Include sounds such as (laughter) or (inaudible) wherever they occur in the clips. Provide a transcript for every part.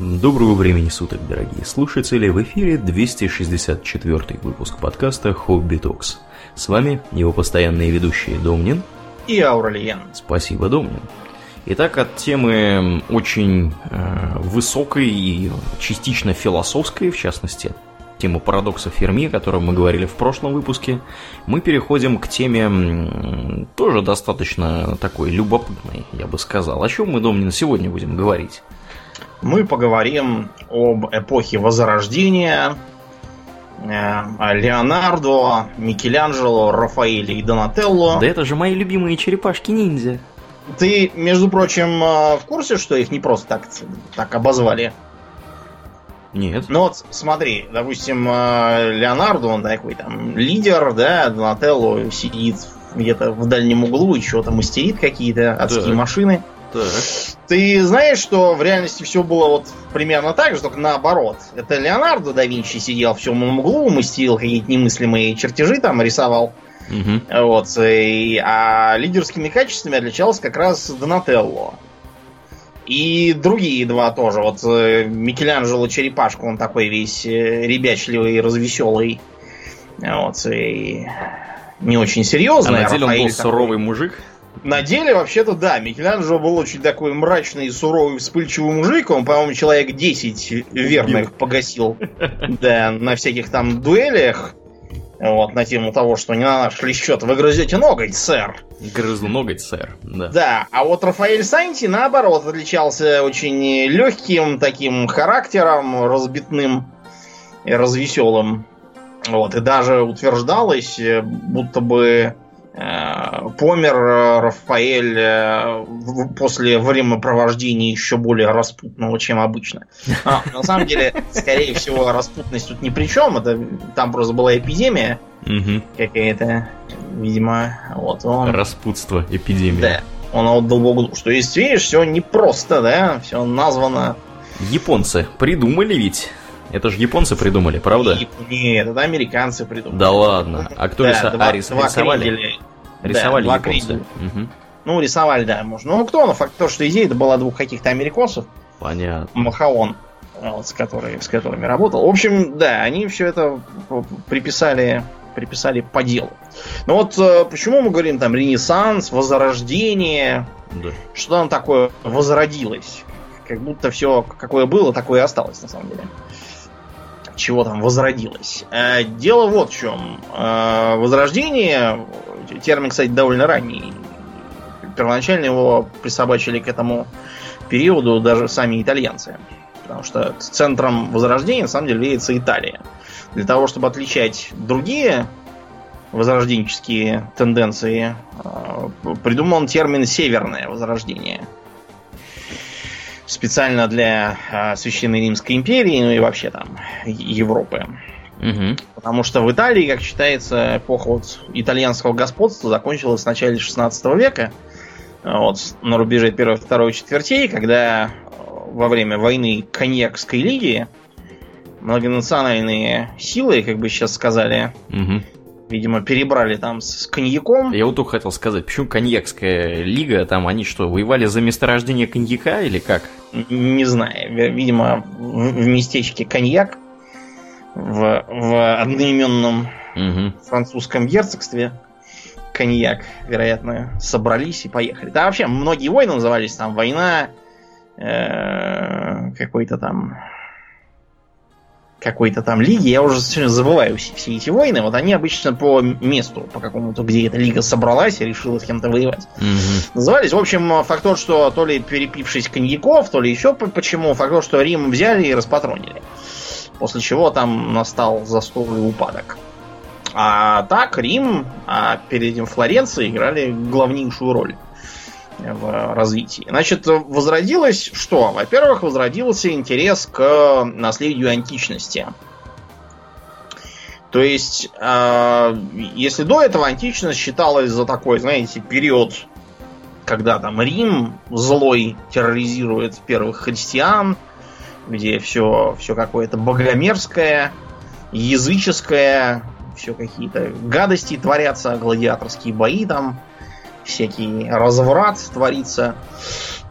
Доброго времени суток, дорогие слушатели! В эфире 264 выпуск подкаста «Хобби Токс». С вами его постоянные ведущие Домнин и Ауралиен. Спасибо, Домнин. Итак, от темы очень э, высокой и частично философской, в частности, тему парадокса Ферми, о котором мы говорили в прошлом выпуске, мы переходим к теме тоже достаточно такой любопытной, я бы сказал. О чем мы, Домнин, сегодня будем говорить? Мы поговорим об эпохе Возрождения, э, о Леонардо, Микеланджело, Рафаэле и Донателло. Да это же мои любимые черепашки-ниндзя. Ты, между прочим, э, в курсе, что их не просто так, так обозвали? Нет. Ну вот, смотри, допустим, э, Леонардо, он такой там лидер, да, Донателло сидит где-то в дальнем углу и что-то мастерит какие-то адские так. машины. Так. Ты знаешь, что в реальности все было вот примерно так же, только наоборот. Это Леонардо да Винчи сидел в темном углу, мастерил какие-то немыслимые чертежи там, рисовал. Угу. Вот, и, а лидерскими качествами отличался как раз Донателло. И другие два тоже. Вот э, Микеланджело Черепашка, он такой весь э, ребячливый, развеселый. Вот, и не очень серьезный. А на деле он был суровый мужик? На деле, вообще-то, да, Микеланджело был очень такой мрачный, суровый, вспыльчивый мужик. Он, по-моему, человек 10 верных погасил. (laughs) Да, на всяких там дуэлях. Вот, на тему того, что не на наш ли счет вы грызете ноготь, сэр. Грызу ноготь, сэр, да. Да, а вот Рафаэль Санти, наоборот, отличался очень легким таким характером, разбитным и развеселым. Вот, и даже утверждалось, будто бы Э, помер э, Рафаэль э, после времяпровождения еще более распутного, чем обычно. А, на самом деле, скорее всего, распутность тут ни при чем. Это, там просто была эпидемия угу. какая-то, видимо. Вот, он... Распутство, эпидемия. Да. Он отдал Богу что есть, видишь, все непросто, да? Все названо. Японцы придумали ведь. Это же японцы придумали, правда? Нет, это американцы придумали. Да ладно. А кто да, рисовал? Два, а, рис... два рисовали? Рисовали да, японцы. Угу. Ну, рисовали, да, можно. Ну, кто? Ну, факт то, что идея это была двух каких-то американцев. Понятно. Махаон, вот, с, который, с которыми работал. В общем, да, они все это приписали, приписали по делу. Ну вот э, почему мы говорим там Ренессанс, Возрождение, да. что там такое возродилось? Как будто все какое было, такое и осталось на самом деле чего там возродилось. Э, дело вот в чем. Э, возрождение, термин, кстати, довольно ранний. Первоначально его присобачили к этому периоду даже сами итальянцы. Потому что центром возрождения, на самом деле, является Италия. Для того, чтобы отличать другие возрожденческие тенденции, э, придуман термин «северное возрождение» специально для э, Священной Римской империи, ну и вообще там Европы. Угу. Потому что в Италии, как считается, эпоха вот итальянского господства закончилась в начале 16 века, вот, на рубеже первой и второй четвертей, когда во время войны Коньякской лиги многонациональные силы, как бы сейчас сказали, угу. Видимо, перебрали там с коньяком. Я вот только хотел сказать, почему коньякская лига, там они что, воевали за месторождение коньяка или как? Не знаю. Видимо, в местечке коньяк в, в одноименном угу. французском герцогстве коньяк, вероятно, собрались и поехали. Да, вообще, многие войны назывались там война э, какой-то там какой-то там лиги, я уже сегодня забываю все, все эти войны, вот они обычно по месту, по какому-то, где эта лига собралась и решила с кем-то воевать. Угу. Назывались, в общем, факт тот, что то ли перепившись коньяков, то ли еще почему, факт тот, что Рим взяли и распатронили. После чего там настал застой и упадок. А так Рим, а перед этим Флоренция играли главнейшую роль в развитии. Значит, возродилось что? Во-первых, возродился интерес к наследию античности. То есть, э, если до этого античность считалась за такой, знаете, период, когда там Рим злой терроризирует первых христиан, где все, все какое-то богомерзкое, языческое, все какие-то гадости творятся, гладиаторские бои там всякий разврат творится,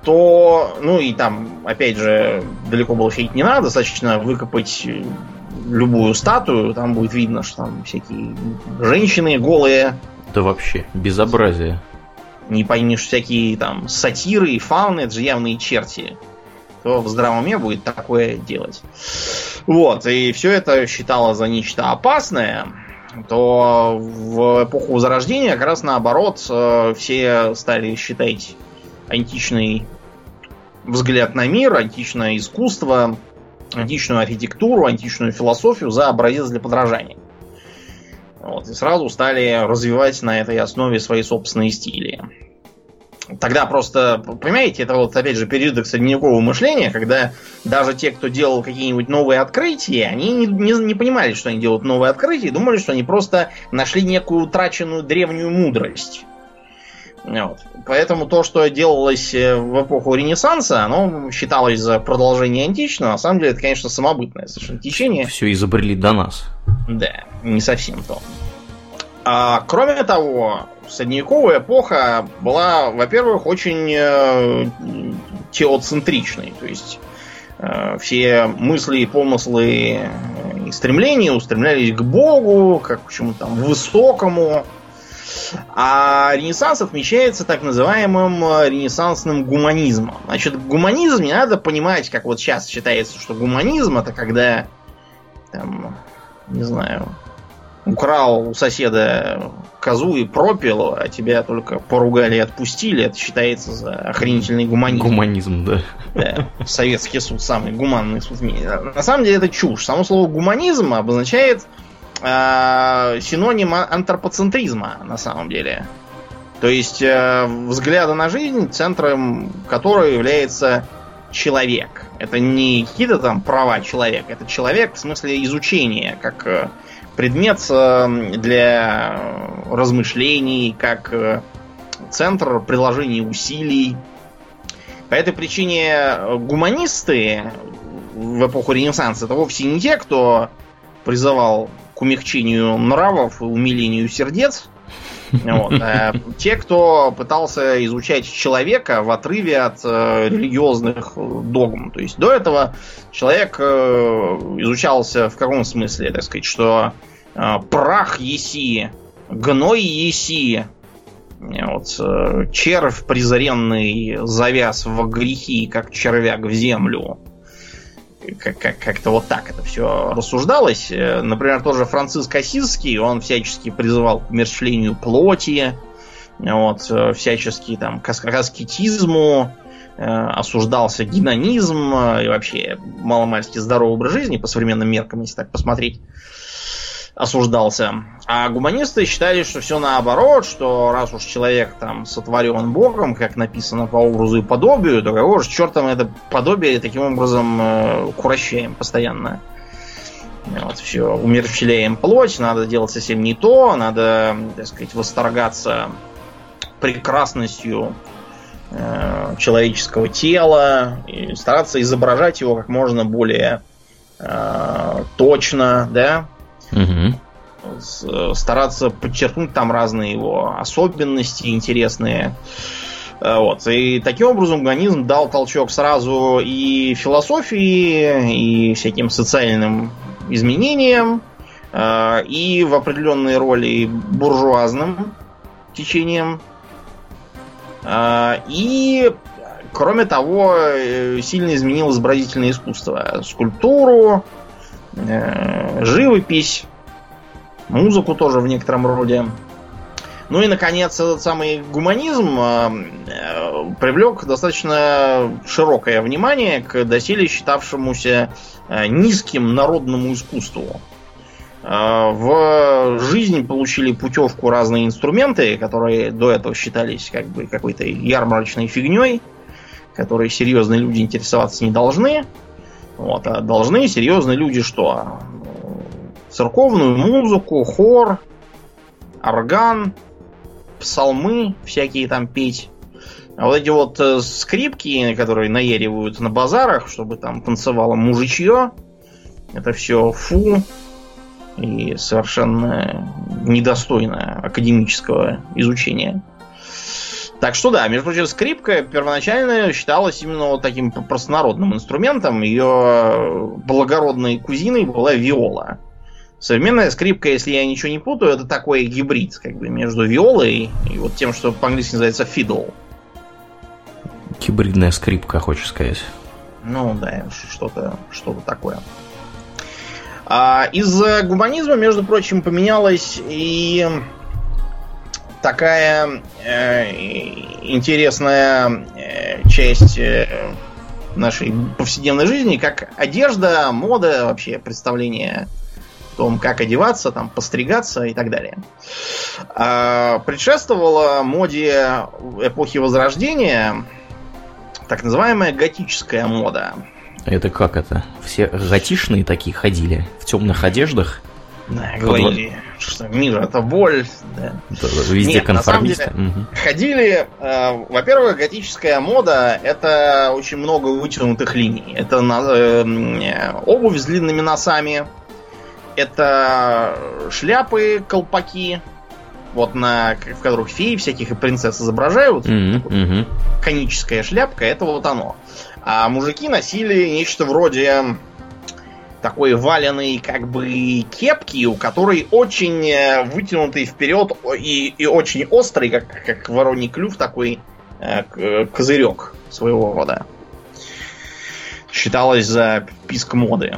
то, ну и там, опять же, далеко было ходить не надо, достаточно выкопать любую статую, там будет видно, что там всякие женщины голые. Да вообще, безобразие. Не поймешь, всякие там сатиры и фауны, это же явные черти. То в здравом уме будет такое делать. Вот, и все это считало за нечто опасное, то в эпоху Возрождения как раз наоборот э, все стали считать античный взгляд на мир, античное искусство, античную архитектуру, античную философию за образец для подражания. Вот, и сразу стали развивать на этой основе свои собственные стили. Тогда просто, понимаете, это вот опять же период средневекового мышления, когда даже те, кто делал какие-нибудь новые открытия, они не, не, не понимали, что они делают новые открытия, думали, что они просто нашли некую утраченную древнюю мудрость. Вот. Поэтому то, что делалось э, в эпоху Ренессанса, оно считалось за продолжение античного. На самом деле, это, конечно, самобытное совершенно течение. Все изобрели до нас. Да, не совсем то. А, кроме того, средневековая эпоха была, во-первых, очень э, теоцентричной. То есть э, все мысли, помыслы и стремления устремлялись к Богу, как к чему-то там высокому, а Ренессанс отмечается так называемым э, ренессансным гуманизмом. Значит, гуманизм не надо понимать, как вот сейчас считается, что гуманизм это когда, там, не знаю, украл у соседа козу и пропил, а тебя только поругали и отпустили, это считается за охренительный гуманизм. Гуманизм, да. Да, советский суд самый гуманный суд в мире. На самом деле это чушь. Само слово гуманизм обозначает э, синоним антропоцентризма на самом деле. То есть э, взгляда на жизнь, центром которого является человек. Это не какие-то там права человека, это человек в смысле изучения, как э, предмет э, для размышлений, как э, центр приложения усилий. По этой причине гуманисты в эпоху Ренессанса это вовсе не те, кто призывал к умягчению нравов и умилению сердец. (laughs) А те, кто пытался изучать человека в отрыве от э, религиозных догм. То есть до этого человек э, изучался в каком смысле, так сказать, что э, прах еси, гной еси, вот, э, червь презренный завяз в грехи, как червяк в землю как-то вот так это все рассуждалось. Э, например, тоже Франциск Осизский, он всячески призывал к умерщвлению плоти, вот, э, всячески там к аскетизму, э, осуждался гедонизм и вообще маломальски здоровый образ жизни по современным меркам, если так посмотреть осуждался. А гуманисты считали, что все наоборот, что раз уж человек там сотворен Богом, как написано по образу и подобию, то кого же чертом это подобие таким образом э, курощаем постоянно. Вот, все, умерщвляем плоть, надо делать совсем не то, надо, так сказать, восторгаться прекрасностью э, человеческого тела и стараться изображать его как можно более э, точно, да, Угу. Стараться подчеркнуть там разные его особенности интересные. Э, вот. И таким образом гуманизм дал толчок сразу и философии, и всяким социальным изменениям, э, и в определенной роли буржуазным течением. И, кроме того, сильно изменил изобразительное искусство. Скульптуру, живопись, музыку тоже в некотором роде. Ну и, наконец, этот самый гуманизм э, э, привлек достаточно широкое внимание к доселе считавшемуся низким народному искусству. В жизнь получили путевку разные инструменты, которые до этого считались как бы какой-то ярмарочной фигней, которой серьезные люди интересоваться не должны. Вот, а должны серьезные люди что? Церковную музыку, хор, орган, псалмы всякие там петь. А вот эти вот э, скрипки, которые наеривают на базарах, чтобы там танцевало мужичье, это все фу и совершенно недостойно академического изучения. Так что да, между прочим, скрипка первоначально считалась именно вот таким простонародным инструментом. Ее благородной кузиной была виола. Современная скрипка, если я ничего не путаю, это такой гибрид как бы между виолой и вот тем, что по-английски называется fiddle. Гибридная скрипка, хочешь сказать. Ну да, что-то что такое. А, из-за гуманизма, между прочим, поменялась и такая э, интересная э, часть э, нашей повседневной жизни, как одежда, мода, вообще представление о том, как одеваться, там, постригаться и так далее. А, предшествовала моде эпохи Возрождения так называемая готическая мода. Это как это? Все готишные такие ходили в темных одеждах? Да, говорили. Что мир это боль. Да. Везде Нет, конформисты. деле, угу. Ходили, э, во-первых, готическая мода это очень много вытянутых линий. Это э, обувь с длинными носами, это шляпы, колпаки, вот на в которых феи всяких и принцесс изображают. Mm-hmm, mm-hmm. Коническая шляпка, это вот оно. А мужики носили нечто вроде такой валеной как бы кепки, у которой очень э, вытянутый вперед и, и очень острый, как, как вороний клюв, такой э, козырек своего рода. Считалось за писк моды.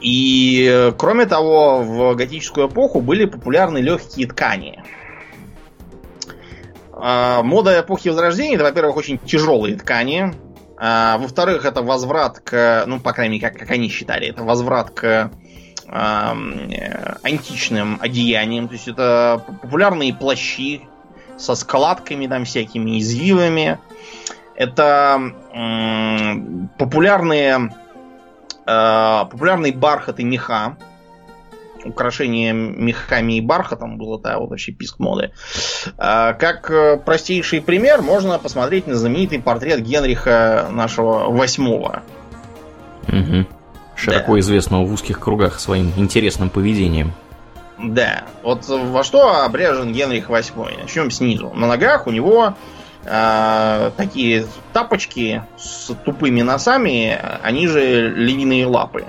И кроме того, в готическую эпоху были популярны легкие ткани. А, мода эпохи Возрождения это, во-первых, очень тяжелые ткани, а, во-вторых, это возврат к, ну, по крайней мере, как, как они считали, это возврат к а, античным одеяниям. То есть это популярные плащи со складками там всякими, извивами. Это популярные, э, популярный бархат и меха украшение мехами и бархатом было да, вот вообще писк моды. А, как э, простейший пример можно посмотреть на знаменитый портрет Генриха нашего восьмого. Угу. Широко да. известного в узких кругах своим интересным поведением. Да. Вот во что обряжен Генрих VIII? Начнем снизу. На ногах у него э, такие тапочки с тупыми носами, они же львиные лапы.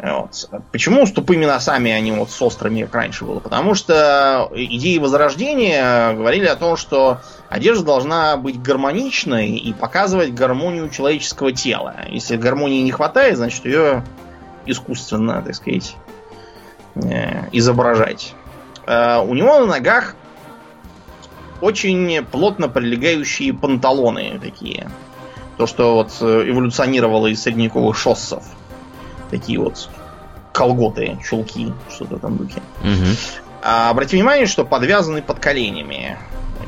Вот. Почему с тупыми носами, а не вот с острыми, как раньше было? Потому что идеи Возрождения говорили о том, что одежда должна быть гармоничной и показывать гармонию человеческого тела. Если гармонии не хватает, значит ее искусственно, так сказать, э, изображать. Э, у него на ногах очень плотно прилегающие панталоны такие. То, что вот эволюционировало из средневековых шоссов такие вот колготы, чулки, что-то в этом духе. Угу. А, обрати внимание, что подвязаны под коленями.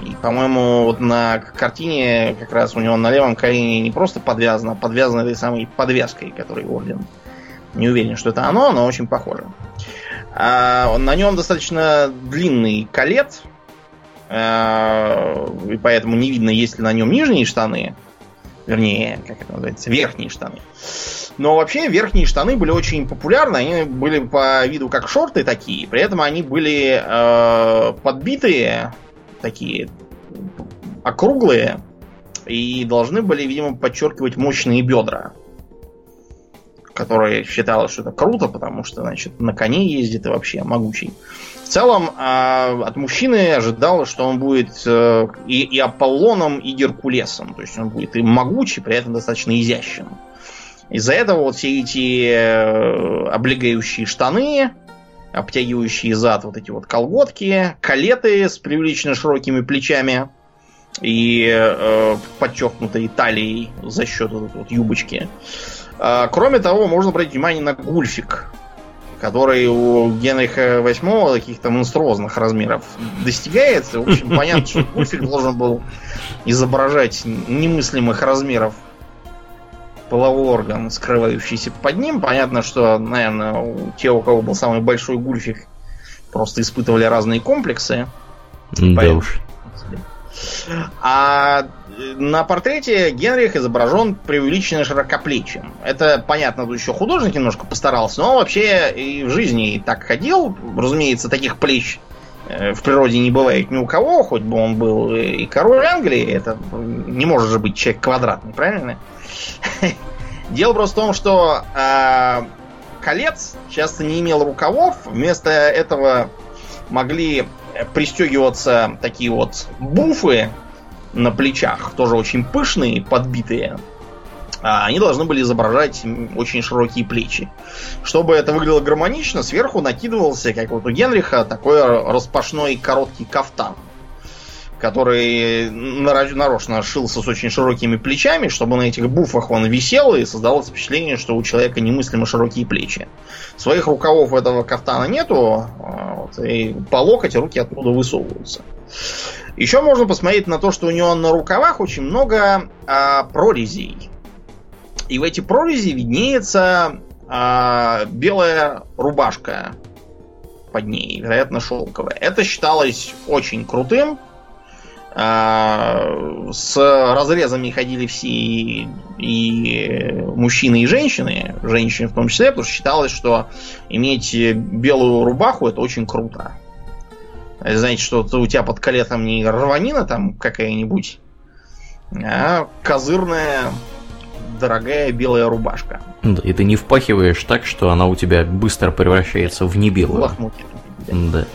И, по-моему, вот на картине как раз у него на левом колене не просто подвязано, а подвязано этой самой подвязкой, который орден. Не уверен, что это оно, но очень похоже. А, на нем достаточно длинный колет, а, и поэтому не видно, есть ли на нем нижние штаны. Вернее, как это называется, верхние штаны. Но вообще верхние штаны были очень популярны. Они были по виду как шорты такие. При этом они были э, подбитые, такие округлые. И должны были, видимо, подчеркивать мощные бедра. Которые считалось, что это круто, потому что, значит, на коне ездит и вообще могучий. Целом, э, от мужчины ожидалось, что он будет э, и, и Аполлоном, и Геркулесом. То есть он будет и могучий, при этом достаточно изящен. Из-за этого вот все эти э, облегающие штаны, обтягивающие зад вот эти вот колготки, калеты с прилично широкими плечами и э, подчеркнутой талией за счет вот, вот юбочки. А, кроме того, можно обратить внимание на гульфик, который у Генриха VIII каких-то монструозных размеров достигает. В общем, понятно, что гульфик должен был изображать немыслимых размеров половой орган, скрывающийся под ним. Понятно, что, наверное, те, у кого был самый большой гульфик, просто испытывали разные комплексы. Да уж. А на портрете Генрих изображен преувеличенно широкоплечим. Это, понятно, тут еще художник немножко постарался, но вообще и в жизни так ходил. Разумеется, таких плеч э, в природе не бывает ни у кого, хоть бы он был и король Англии, это не может же быть человек квадратный, правильно? (laughs) Дело просто в том, что э, колец часто не имел рукавов, вместо этого могли пристегиваться такие вот буфы на плечах, тоже очень пышные, подбитые. А они должны были изображать очень широкие плечи. Чтобы это выглядело гармонично, сверху накидывался, как вот у Генриха, такой распашной короткий кафтан который нарочно шился с очень широкими плечами, чтобы на этих буфах он висел и создавалось впечатление, что у человека немыслимо широкие плечи. Своих рукавов этого кафтана нету, а вот, и по локоть руки оттуда высовываются. Еще можно посмотреть на то, что у него на рукавах очень много а, прорезей. И в эти прорези виднеется а, белая рубашка под ней, вероятно, шелковая. Это считалось очень крутым, с разрезами ходили все и, и мужчины, и женщины, женщины в том числе, потому что считалось, что иметь белую рубаху это очень круто. Знаете, что у тебя под колетом не рванина там какая-нибудь, а козырная дорогая белая рубашка. Да, и ты не впахиваешь так, что она у тебя быстро превращается в небелую. Лохмутья. Да.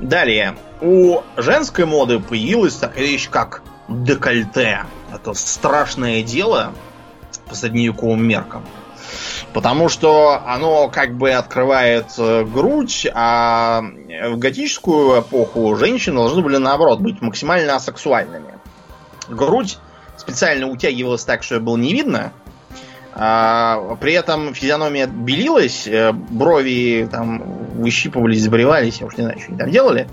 Далее у женской моды появилась такая вещь, как декольте. Это страшное дело по средневековым меркам. Потому что оно как бы открывает э, грудь, а в готическую эпоху женщины должны были наоборот быть максимально асексуальными. Грудь специально утягивалась так, что было не видно. А, при этом физиономия белилась, э, брови там выщипывались, сбривались, я уж не знаю, что они там делали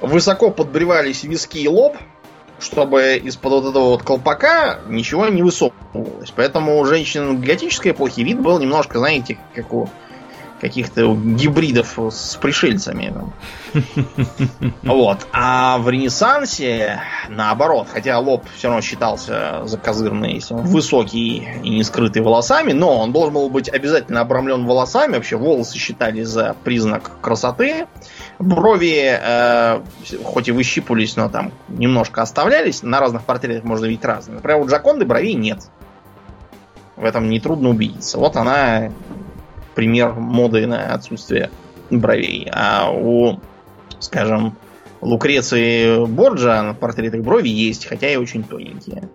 высоко подбревались виски и лоб, чтобы из-под вот этого вот колпака ничего не высовывалось. Поэтому у женщин готической эпохи вид был немножко, знаете, как у каких-то гибридов с пришельцами. (laughs) Вот. А в Ренессансе, наоборот, хотя лоб все равно считался закозырный, если он высокий и не скрытый волосами, но он должен был быть обязательно обрамлен волосами. Вообще волосы считали за признак красоты. Брови, э, хоть и выщипывались, но там немножко оставлялись. На разных портретах можно видеть разные. Например, у Джаконды бровей нет. В этом нетрудно убедиться. Вот она пример моды на отсутствие бровей. А у, скажем, Лукреции Борджа на портретах брови есть, хотя и очень тоненькие.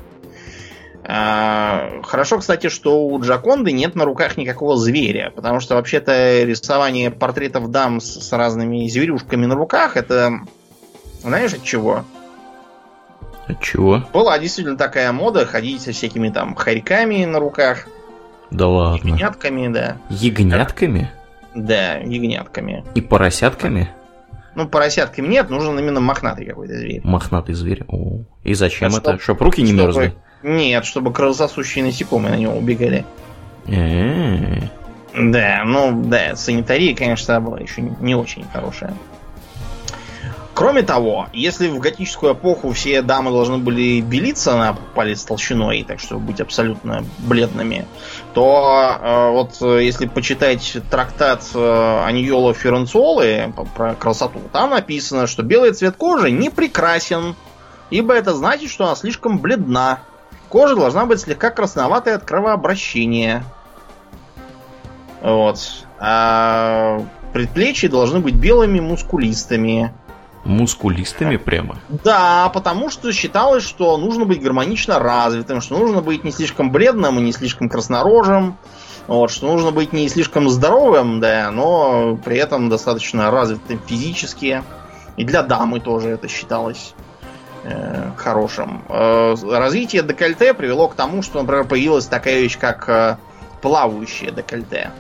А, хорошо, кстати, что у Джаконды нет на руках никакого зверя, потому что вообще-то рисование портретов дам с, с разными зверюшками на руках, это знаешь от чего? От чего? Была действительно такая мода ходить со всякими там хорьками на руках. Да ладно. Ягнятками, да. Ягнятками? Да, ягнятками. И поросятками? Ну, поросятками нет, нужен именно мохнатый какой-то зверь. Мохнатый зверь. О. И зачем а это? Чтоб руки не чтобы... мерзли? Нет, чтобы кровососущие насекомые на него убегали. Да, ну да, санитария, конечно, была еще не очень хорошая. Кроме того, если в готическую эпоху все дамы должны были белиться на палец толщиной, так что быть абсолютно бледными, то э, вот если почитать трактат э, Аньоло Ференцолы про красоту, там написано, что белый цвет кожи не прекрасен, ибо это значит, что она слишком бледна. Кожа должна быть слегка красноватой от кровообращения. Вот. А предплечья должны быть белыми, мускулистыми. Мускулистыми прямо? Да, потому что считалось, что нужно быть гармонично развитым, что нужно быть не слишком бледным и не слишком краснорожим. Вот, что нужно быть не слишком здоровым, да, но при этом достаточно развитым физически. И для дамы тоже это считалось э, хорошим. Э, развитие декольте привело к тому, что, например, появилась такая вещь, как э, плавающее декольте.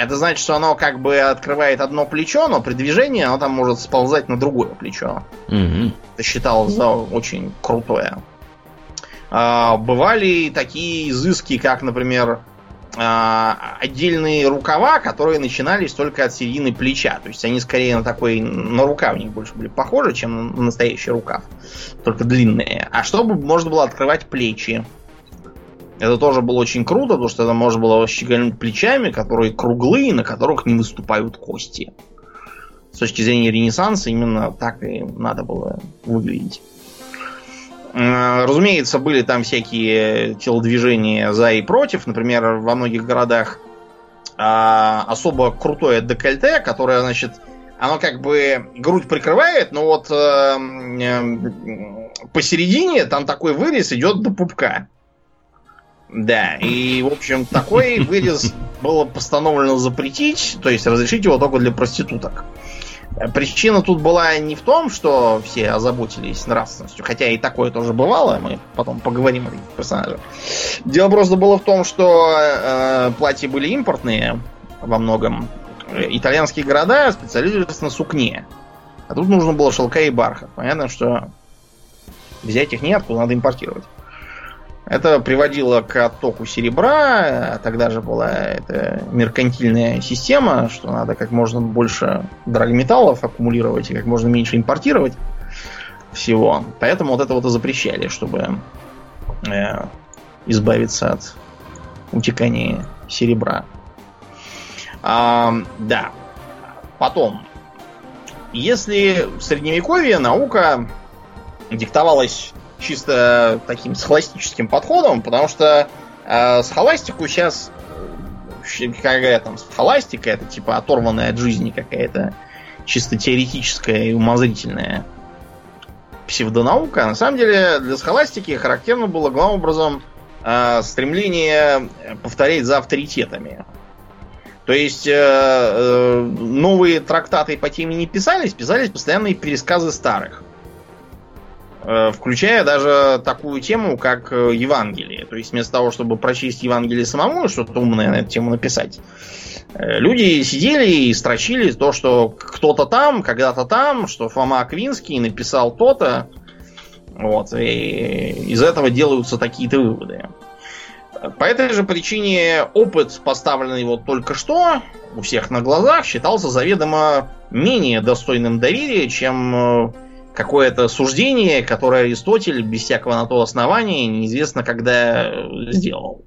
Это значит, что оно как бы открывает одно плечо, но при движении оно там может сползать на другое плечо. Угу. Это считалось за очень крутое. А, бывали такие изыски, как, например, а, отдельные рукава, которые начинались только от середины плеча. То есть они скорее на такой, на рукавник больше были похожи, чем на настоящий рукав. Только длинные. А чтобы можно было открывать плечи. Это тоже было очень круто, потому что это можно было щеголять плечами, которые круглые, на которых не выступают кости. с точки зрения Ренессанса именно так и надо было выглядеть. Разумеется, были там всякие телодвижения за и против. Например, во многих городах а, особо крутое декольте, которое, значит, оно как бы грудь прикрывает, но вот э, э, посередине там такой вырез идет до пупка. Да, и, в общем, такой вырез было постановлено запретить, то есть разрешить его только для проституток. Причина тут была не в том, что все озаботились нравственностью, хотя и такое тоже бывало, мы потом поговорим о этих персонажах. Дело просто было в том, что э, платья были импортные во многом, итальянские города специализируются на сукне. А тут нужно было шелка и бархат. Понятно, что взять их неоткуда, надо импортировать. Это приводило к оттоку серебра. Тогда же была эта меркантильная система, что надо как можно больше драгметаллов аккумулировать и как можно меньше импортировать всего. Поэтому вот это вот и запрещали, чтобы э, избавиться от утекания серебра. А, да. Потом, если в средневековье наука диктовалась чисто таким схоластическим подходом, потому что э, схоластику сейчас, какая там схоластика, это типа оторванная от жизни какая-то чисто теоретическая и умозрительная псевдонаука. На самом деле для схоластики характерно было главным образом э, стремление повторять за авторитетами. То есть э, э, новые трактаты по теме не писались, писались постоянные пересказы старых. Э, включая даже такую тему, как э, Евангелие. То есть вместо того, чтобы прочесть Евангелие самому и что-то умное на эту тему написать, э, люди сидели и строчили то, что кто-то там, когда-то там, что Фома Аквинский написал то-то. Вот, и из этого делаются такие-то выводы. По этой же причине опыт, поставленный вот только что, у всех на глазах, считался заведомо менее достойным доверия, чем какое-то суждение, которое Аристотель без всякого на то основания неизвестно когда э, сделал.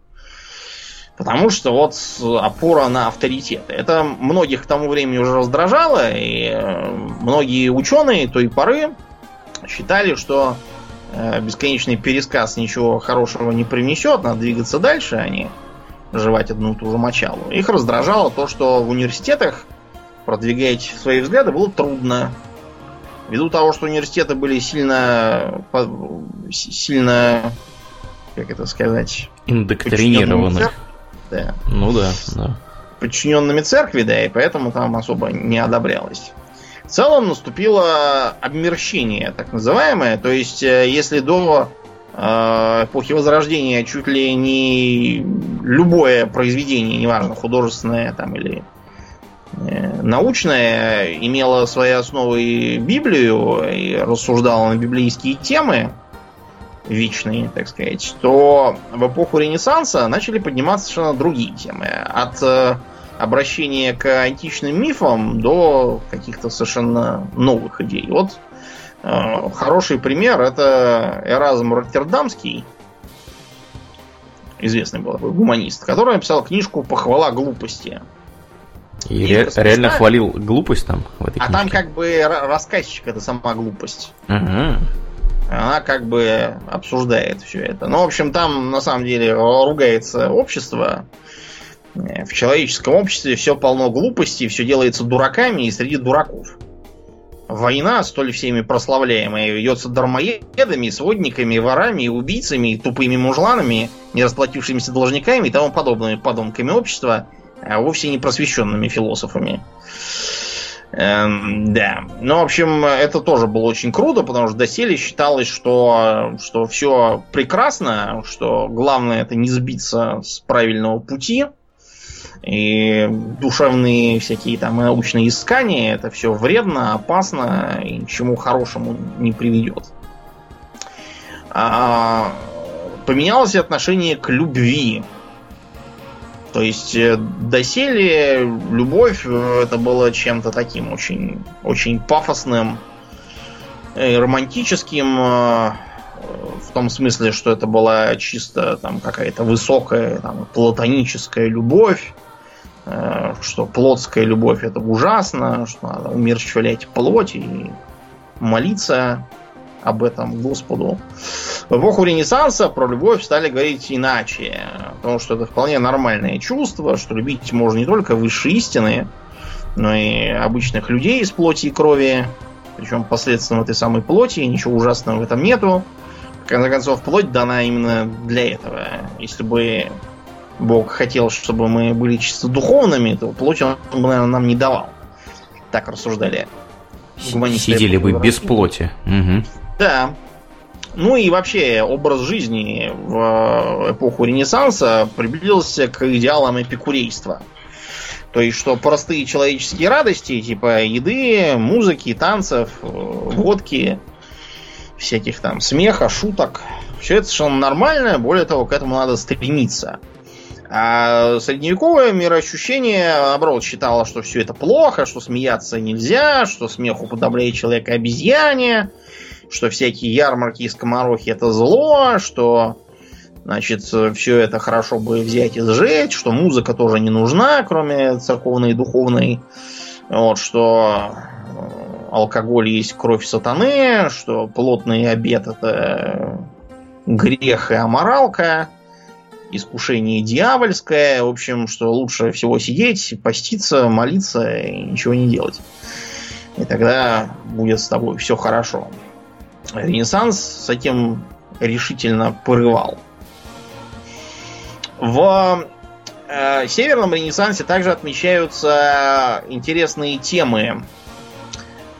Потому что вот опора на авторитеты. Это многих к тому времени уже раздражало, и э, многие ученые той поры считали, что Э, бесконечный пересказ ничего хорошего не принесет, надо двигаться дальше, а не жевать одну и ту же мочалу. Их раздражало то, что в университетах продвигать свои взгляды было трудно. Ввиду того, что университеты были сильно, сильно, как это сказать, индоктринированы. Да. Ну да, да. Подчиненными церкви, да, и поэтому там особо не одобрялось. В целом наступило обмерщение, так называемое. То есть, э, если до э, эпохи Возрождения чуть ли не любое произведение, неважно, художественное там или э, научное, имело свои основы Библию и рассуждало на библейские темы, вечные, так сказать, то в эпоху Ренессанса начали подниматься совершенно другие темы. От обращение к античным мифам до каких-то совершенно новых идей. Вот э, хороший пример это Эразм Роттердамский, известный был такой гуманист, который написал книжку «Похвала глупости». И ре- реально хвалил глупость там в этой А там как бы рассказчик это сама глупость. Угу. Она как бы обсуждает все это. Ну, в общем, там на самом деле ругается общество в человеческом обществе все полно глупостей, все делается дураками и среди дураков. Война, столь всеми прославляемая, ведется дармоедами, сводниками, ворами, убийцами, тупыми мужланами, не расплатившимися должниками и тому подобными подонками общества, а вовсе не просвещенными философами. Эм, да. Ну, в общем, это тоже было очень круто, потому что доселе считалось, что, что все прекрасно, что главное это не сбиться с правильного пути, и душевные всякие там научные искания, это все вредно, опасно и ни к чему хорошему не приведет. А, поменялось отношение к любви. То есть э, доселе любовь э, это было чем-то таким очень, очень пафосным, романтическим, э, в том смысле, что это была чисто там какая-то высокая там, платоническая любовь, что плотская любовь это ужасно, что надо умерщвлять плоть и молиться об этом Господу. В эпоху Ренессанса про любовь стали говорить иначе. Потому что это вполне нормальное чувство, что любить можно не только высшие истины, но и обычных людей из плоти и крови. Причем посредством этой самой плоти, ничего ужасного в этом нету. В конце концов, плоть дана именно для этого. Если бы Бог хотел, чтобы мы были чисто духовными, то плоть он, наверное, нам не давал. Так рассуждали. Сидели бы без плоти. Угу. Да. Ну и вообще образ жизни в эпоху Ренессанса приблизился к идеалам эпикурейства. То есть, что простые человеческие радости, типа еды, музыки, танцев, водки, всяких там смеха, шуток, все это совершенно нормально, более того, к этому надо стремиться. А средневековое мироощущение, наоборот, считало, что все это плохо, что смеяться нельзя, что смех уподобляет человека обезьяне, что всякие ярмарки и скоморохи это зло, что значит, все это хорошо бы взять и сжечь, что музыка тоже не нужна, кроме церковной и духовной, вот, что э, алкоголь есть кровь сатаны, что плотный обед это грех и аморалка, искушение дьявольское, в общем, что лучше всего сидеть, поститься, молиться и ничего не делать. И тогда будет с тобой все хорошо. Ренессанс с этим решительно порывал. В э, Северном Ренессансе также отмечаются интересные темы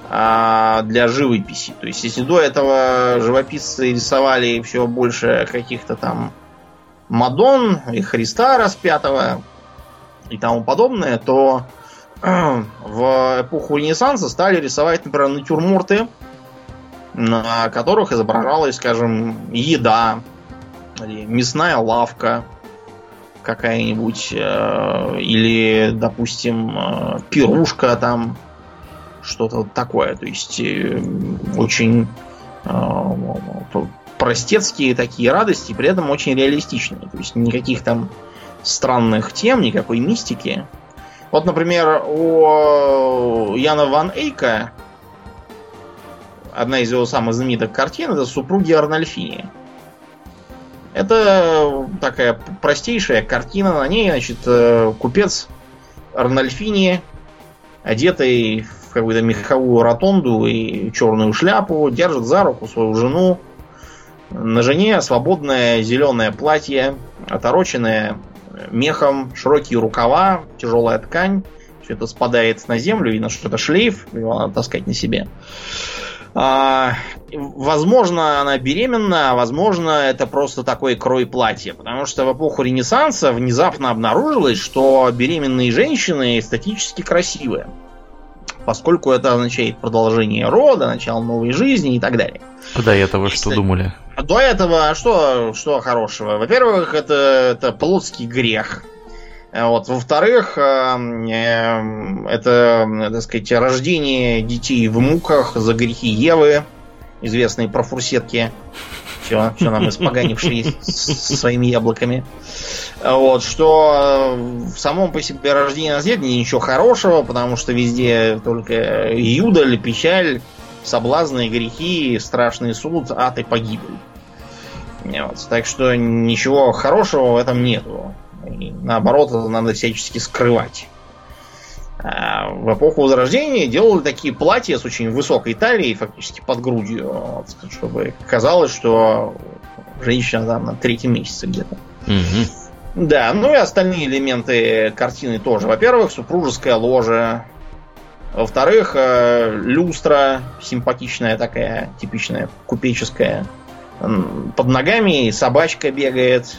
э, для живописи. То есть, если до этого живописцы рисовали все больше каких-то там Мадон и Христа распятого и тому подобное, то э, в эпоху Ренессанса стали рисовать, например, натюрморты на которых изображалась, скажем, еда, или мясная лавка какая-нибудь, э, или, допустим, э, пирушка там, что-то такое. То есть э, очень простецкие такие радости, при этом очень реалистичные. То есть никаких там странных тем, никакой мистики. Вот, например, у Яна Ван Эйка одна из его самых знаменитых картин это «Супруги Арнольфини». Это такая простейшая картина. На ней, значит, э, купец Арнольфини, одетый в какую-то меховую ротонду и черную шляпу, держит за руку свою жену. На жене свободное зеленое платье, отороченное мехом, широкие рукава, тяжелая ткань. Все это спадает на землю, видно, что это шлейф, его надо таскать на себе. А, возможно, она беременна, а возможно, это просто такой крой платья. Потому что в эпоху Ренессанса внезапно обнаружилось, что беременные женщины эстетически красивые. Поскольку это означает продолжение рода, начало новой жизни и так далее. До этого что думали? До этого что, что хорошего? Во-первых, это, это плотский грех. Вот. Во-вторых, эм, эм, это, так сказать, рождение детей в муках за грехи Евы, известные про фурсетки. Все, все нам испоганившие своими яблоками. Вот, что в самом по себе рождении наследия ничего хорошего, потому что везде только юдаль, печаль, соблазны, грехи, страшный суд, ад и погибель. Вот, так что ничего хорошего в этом нету. И наоборот, это надо всячески скрывать. А в эпоху Возрождения делали такие платья с очень высокой талией, фактически под грудью, вот, чтобы казалось, что женщина там на третьем месяце где-то. Угу. Да, ну и остальные элементы картины тоже. Во-первых, супружеская ложа. Во-вторых, э, люстра симпатичная такая, типичная, купеческая. Под ногами собачка бегает.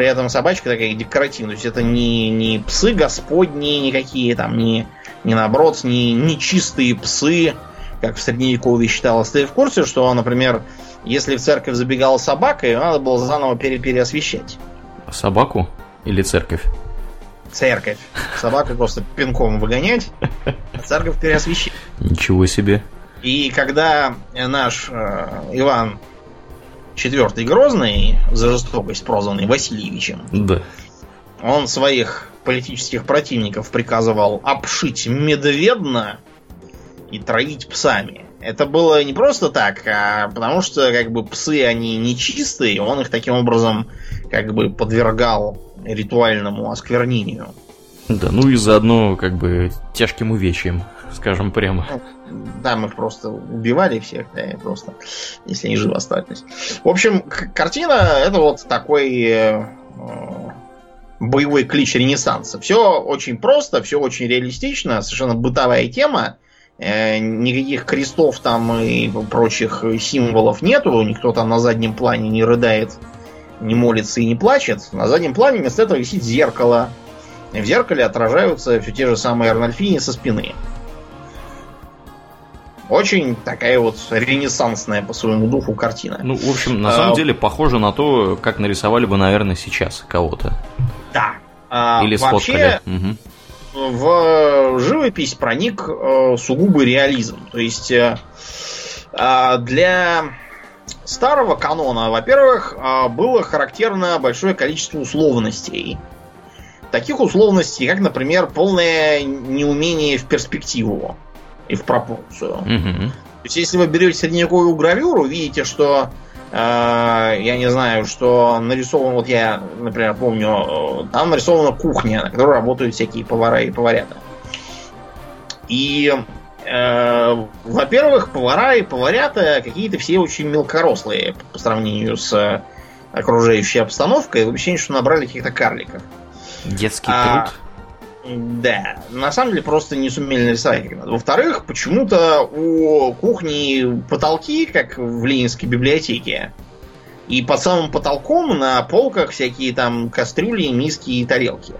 При этом собачка такая декоративная. То есть это не, не псы господние никакие, там, не, не наоборот, не, не чистые псы, как в средневековье считалось. Ты в курсе, что, например, если в церковь забегала собака, ее надо было заново пере переосвещать? Собаку или церковь? Церковь. Собаку просто пинком выгонять, а церковь переосвещать. Ничего себе. И когда наш э, Иван Четвертый Грозный, за жестокость прозванный Васильевичем, да. он своих политических противников приказывал обшить медведно и троить псами. Это было не просто так, а потому что как бы псы они нечистые, он их таким образом как бы подвергал ритуальному осквернению. Да, ну и заодно как бы тяжким увечьем, скажем прямо. Ну, да, мы просто убивали всех, да, просто, если они живы остались. В общем, картина это вот такой э, боевой клич Ренессанса. Все очень просто, все очень реалистично, совершенно бытовая тема. Э, никаких крестов там и прочих символов нету, никто там на заднем плане не рыдает, не молится и не плачет. На заднем плане вместо этого висит зеркало. В зеркале отражаются все те же самые Арнольфини со спины. Очень такая вот ренессансная по своему духу картина. Ну, в общем, на самом а, деле похоже на то, как нарисовали бы, наверное, сейчас кого-то. Да. А, Или сфоткали. Вообще, угу в живопись проник э, сугубый реализм. То есть э, э, для старого канона, во-первых, э, было характерно большое количество условностей. Таких условностей, как, например, полное неумение в перспективу и в пропорцию. Угу. То есть, если вы берете средневековую гравюру, видите, что Э, я не знаю, что нарисован, вот я, например, помню, э, там нарисована кухня, на которой работают всякие повара и поварята. И, э, во-первых, повара и поварята какие-то все очень мелкорослые по сравнению с окружающей обстановкой. Вообще, что набрали каких-то карликов. Детский а, труд. Да, на самом деле просто не сумели нарисовать. Во-вторых, почему-то у кухни потолки, как в Ленинской библиотеке. И под самым потолком на полках всякие там кастрюли, миски и тарелки.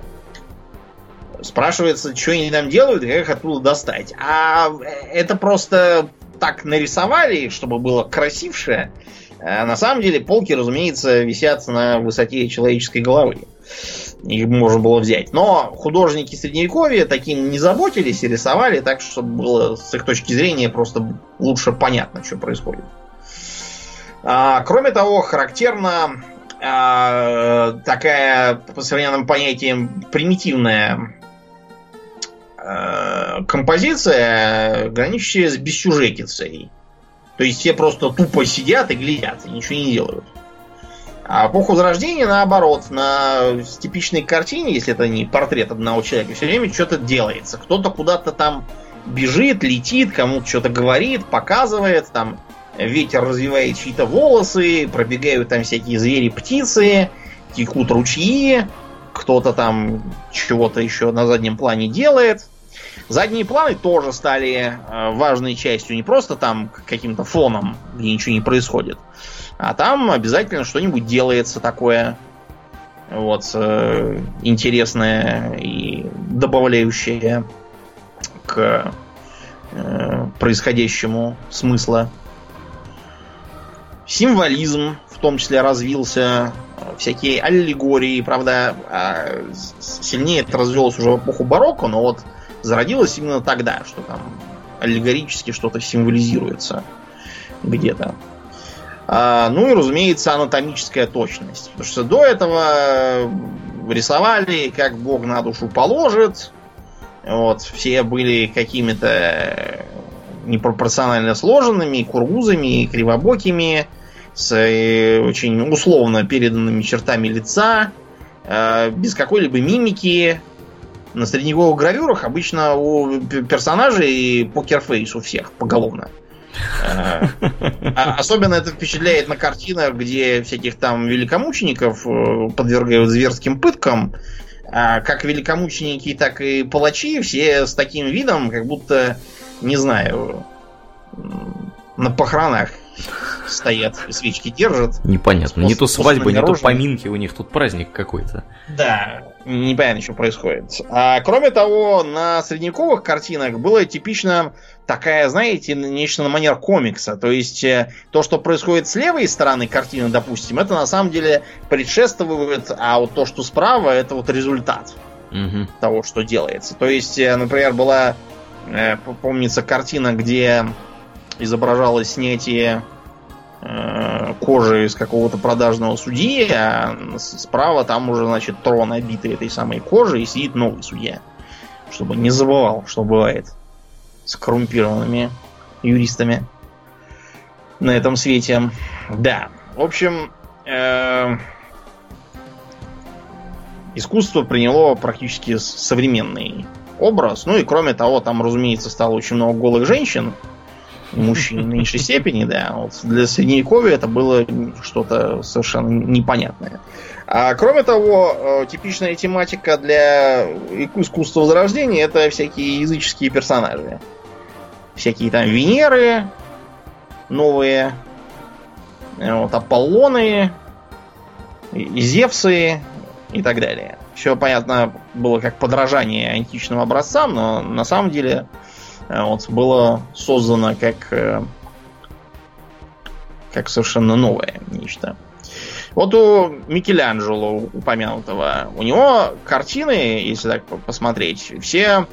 Спрашивается, что они там делают и как их оттуда достать. А это просто так нарисовали, чтобы было красивше. А на самом деле полки, разумеется, висят на высоте человеческой головы их можно было взять. Но художники средневековья таким не заботились и рисовали так, чтобы было с их точки зрения просто лучше понятно, что происходит. А, кроме того, характерна а, такая, по современным понятиям, примитивная а, композиция, граничащая с бессюжетицей. То есть все просто тупо сидят и глядят, и ничего не делают. Эпоху Возрождения, наоборот, на типичной картине, если это не портрет одного человека, все время что-то делается. Кто-то куда-то там бежит, летит, кому-то что-то говорит, показывает, там ветер развивает чьи-то волосы, пробегают там всякие звери, птицы, текут ручьи, кто-то там чего-то еще на заднем плане делает. Задние планы тоже стали э, важной частью, не просто там каким-то фоном, где ничего не происходит, а там обязательно что-нибудь делается такое вот э, интересное и добавляющее к э, происходящему смысла. Символизм в том числе развился, всякие аллегории, правда, а сильнее это развелось уже в эпоху барокко, но вот зародилось именно тогда, что там аллегорически что-то символизируется где-то. А, ну и, разумеется, анатомическая точность. Потому что до этого рисовали, как Бог на душу положит. Вот, все были какими-то непропорционально сложенными, кургузами, кривобокими, с э, очень условно переданными чертами лица, э, без какой-либо мимики. На средневековых гравюрах обычно у персонажей покерфейс у всех поголовно. А особенно это впечатляет на картинах, где всяких там великомучеников э, подвергают зверским пыткам. А как великомученики, так и палачи все с таким видом, как будто, не знаю, на похоронах стоят, свечки держат. Непонятно. Не то свадьба, не то поминки, у них тут праздник какой-то. Да, непонятно, что происходит. А, кроме того, на средневековых картинах было типично такая, знаете, нечто на манер комикса. То есть э, то, что происходит с левой стороны картины, допустим, это на самом деле предшествует, а вот то, что справа, это вот результат угу. того, что делается. То есть, э, например, была, э, помнится, картина, где изображалось снятие кожи из какого-то продажного судьи, а справа там уже, значит, трон обитый этой самой кожей, и сидит новый судья. Чтобы не забывал, что бывает с коррумпированными юристами на этом свете. Да. В общем, э, искусство приняло практически современный образ. Ну и кроме того, там, разумеется, стало очень много голых женщин, мужчин в меньшей степени, да. Вот для средневековья это было что-то совершенно непонятное. А кроме того, э, типичная тематика для искусства Возрождения это всякие языческие персонажи. Всякие там Венеры новые, э, вот, Аполлоны, Зевсы и так далее. Все, понятно, было как подражание античным образцам, но на самом деле э, вот, было создано как, э, как совершенно новое нечто. Вот у Микеланджело упомянутого, у него картины, если так посмотреть, все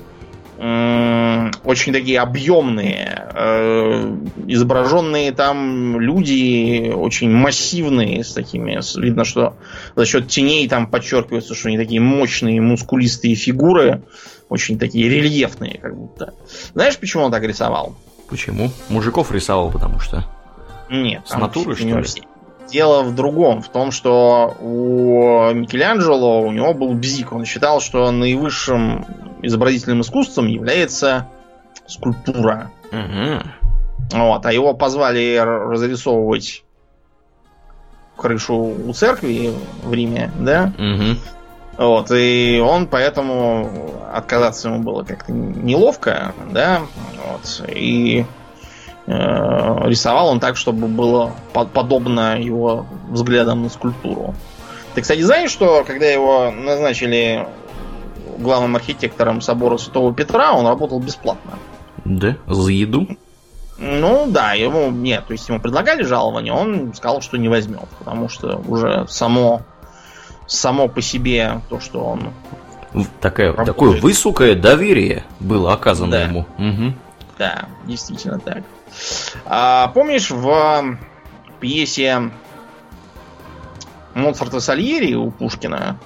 очень такие объемные, э, изображенные там люди очень массивные, с такими, видно, что за счет теней там подчеркивается, что они такие мощные, мускулистые фигуры, очень такие рельефные, как будто. Знаешь, почему он так рисовал? Почему? Мужиков рисовал, потому что. Нет. С натуры, что ли? Дело в другом, в том, что у Микеланджело у него был бзик. Он считал, что наивысшим изобразительным искусством является скульптура. Угу. Вот, а его позвали разрисовывать крышу у церкви в Риме, да? Угу. Вот, и он поэтому отказаться ему было как-то неловко, да, вот, и рисовал он так, чтобы было подобно его взглядам на скульптуру. Ты, кстати, знаешь, что когда его назначили главным архитектором собора Святого Петра, он работал бесплатно. Да? За еду? Ну да, ему нет, то есть ему предлагали жалование, он сказал, что не возьмет, потому что уже само само по себе то, что он Такое, такое высокое доверие было оказано да. ему. Угу. Да, действительно так. А, помнишь в пьесе Моцарта Сальери у Пушкина?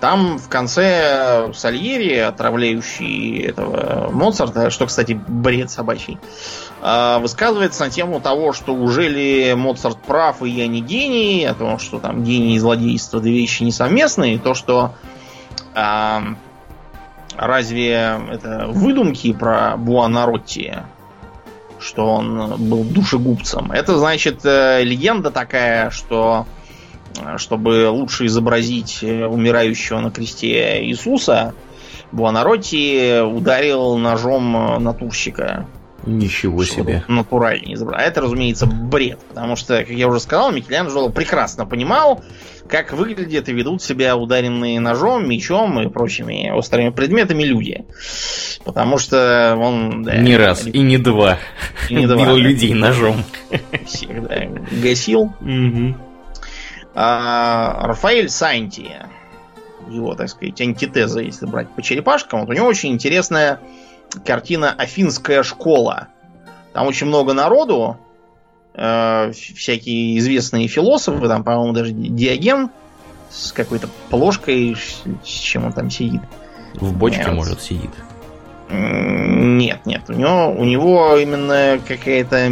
Там в конце Сальери, отравляющий этого Моцарта, что, кстати, бред собачий, а, высказывается на тему того, что уже ли Моцарт прав и я не гений, о том, что там гений и злодейство две вещи несовместные, то, что а, разве это выдумки про Буанаротти, что он был душегубцем. Это значит э, легенда такая, что чтобы лучше изобразить э, умирающего на кресте Иисуса, Буанаротти ударил ножом э, натурщика. Ничего себе. Натуральнее изобразить. А это, разумеется, бред. Потому что, как я уже сказал, Микеланджело прекрасно понимал, как выглядят и ведут себя ударенные ножом, мечом и прочими острыми предметами люди. Потому что он... Да, не раз и не два. И не два. Бил людей ножом. Всех, да, гасил. Угу. А, Рафаэль Санти, его, так сказать, антитеза, если брать по черепашкам, вот у него очень интересная картина «Афинская школа». Там очень много народу, э, всякие известные философы, там, по-моему, даже Диоген с какой-то плошкой, с чем он там сидит. В бочке, Нет. может, сидит. Нет, нет, у него, у него именно какая-то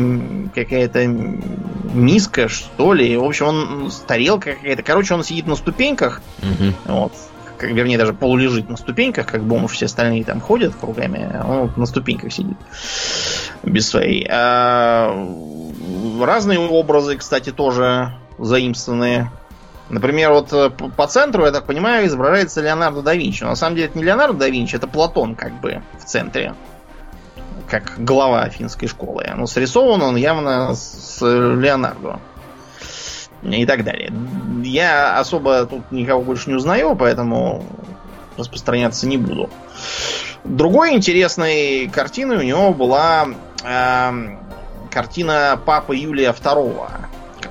какая-то миска, что ли. В общем, он тарелка какая-то. Короче, он сидит на ступеньках. Угу. Вот. Как, вернее, даже полулежит на ступеньках, как бомж все остальные там ходят кругами, а он на ступеньках сидит. Без своей. А, разные образы, кстати, тоже заимствованные Например, вот э, по центру, я так понимаю, изображается Леонардо да Винчи. Но на самом деле это не Леонардо да Винчи, это Платон как бы в центре. Как глава финской школы. Но срисован он явно с Леонардо. И так далее. Я особо тут никого больше не узнаю, поэтому распространяться не буду. Другой интересной картиной у него была э, картина Папы Юлия II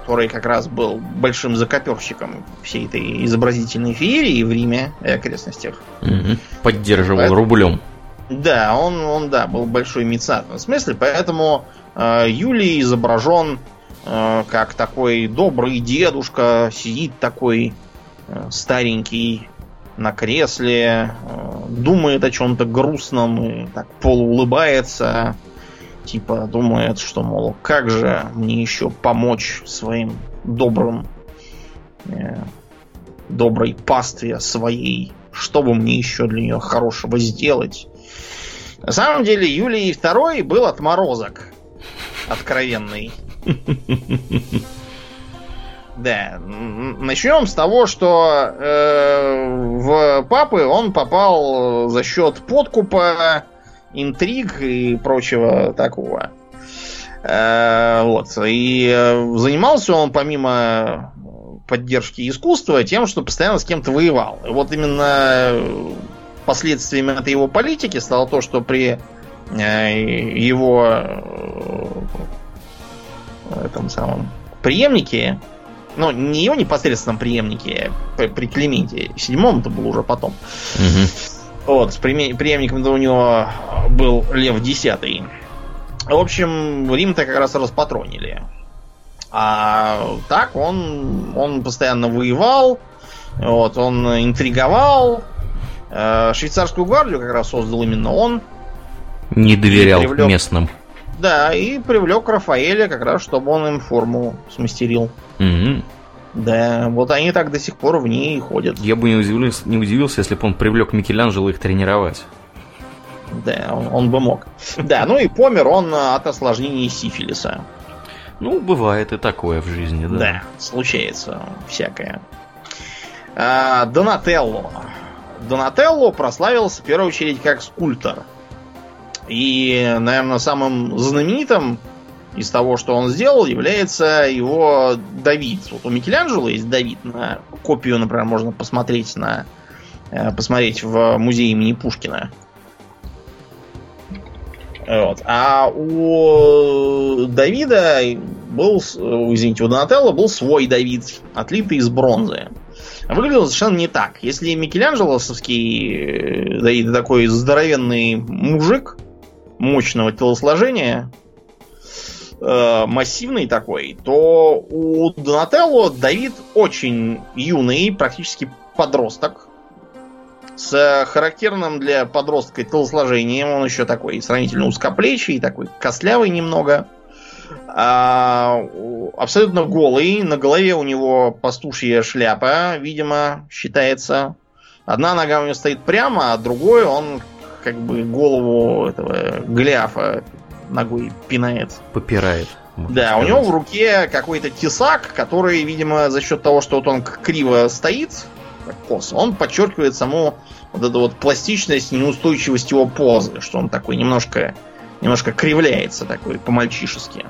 который как раз был большим закоперщиком всей этой изобразительной феерии в Риме и окрестностях. Угу. Поддерживал поэтому, рублем. Да, он, он, да, был большой меценат в смысле, поэтому э, Юлий изображен как такой добрый дедушка, сидит такой э, старенький на кресле, э, думает о чем-то грустном и так полуулыбается. Типа думает, что, мол, как же мне еще помочь своим добрым, э, доброй пастве своей, что бы мне еще для нее хорошего сделать. На самом деле Юлий II был отморозок откровенный. Да, начнем с того, что э, в папы он попал за счет подкупа, интриг и прочего такого. Э, вот. И э, занимался он помимо поддержки искусства тем, что постоянно с кем-то воевал. И вот именно последствиями этой его политики стало то, что при э, его э, этом самом преемнике ну, не его непосредственном преемнике, при, при Клементе седьмом это было уже потом. Угу. Вот, с преемником у него был Лев Десятый. В общем, Рим-то как раз распатронили. А так он, он постоянно воевал, вот, он интриговал. Э, швейцарскую гвардию как раз создал именно он. Не доверял привлек... местным. Да, и привлек Рафаэля как раз, чтобы он им форму смастерил. Угу. Да, вот они так до сих пор в ней ходят. Я бы не удивился, не удивился если бы он привлек Микеланджело их тренировать. Да, он, он бы мог. (laughs) Да, ну и помер он от осложнений сифилиса. Ну, бывает и такое в жизни, да. Да, случается всякое. А, Донателло. Донателло прославился в первую очередь как скульптор. И, наверное, самым знаменитым из того, что он сделал, является его Давид. Вот у Микеланджело есть Давид. На копию, например, можно посмотреть на э, посмотреть в музее имени Пушкина. Вот. А у Давида был, извините, у Донателло был свой Давид, отлитый из бронзы. Выглядел совершенно не так. Если Микеланджелосовский Давид такой здоровенный мужик, мощного телосложения, э, массивный такой, то у Донателло Давид очень юный, практически подросток, с характерным для подростка телосложением. Он еще такой сравнительно узкоплечий, такой костлявый немного. А, абсолютно голый. На голове у него пастушья шляпа, видимо, считается. Одна нога у него стоит прямо, а другой он как бы голову этого гляфа ногой пинает. Попирает. Да, сказать. у него в руке какой-то тесак, который, видимо, за счет того, что вот он криво стоит, как кос, он подчеркивает саму вот эту вот пластичность, неустойчивость его позы, что он такой немножко, немножко кривляется такой по-мальчишески.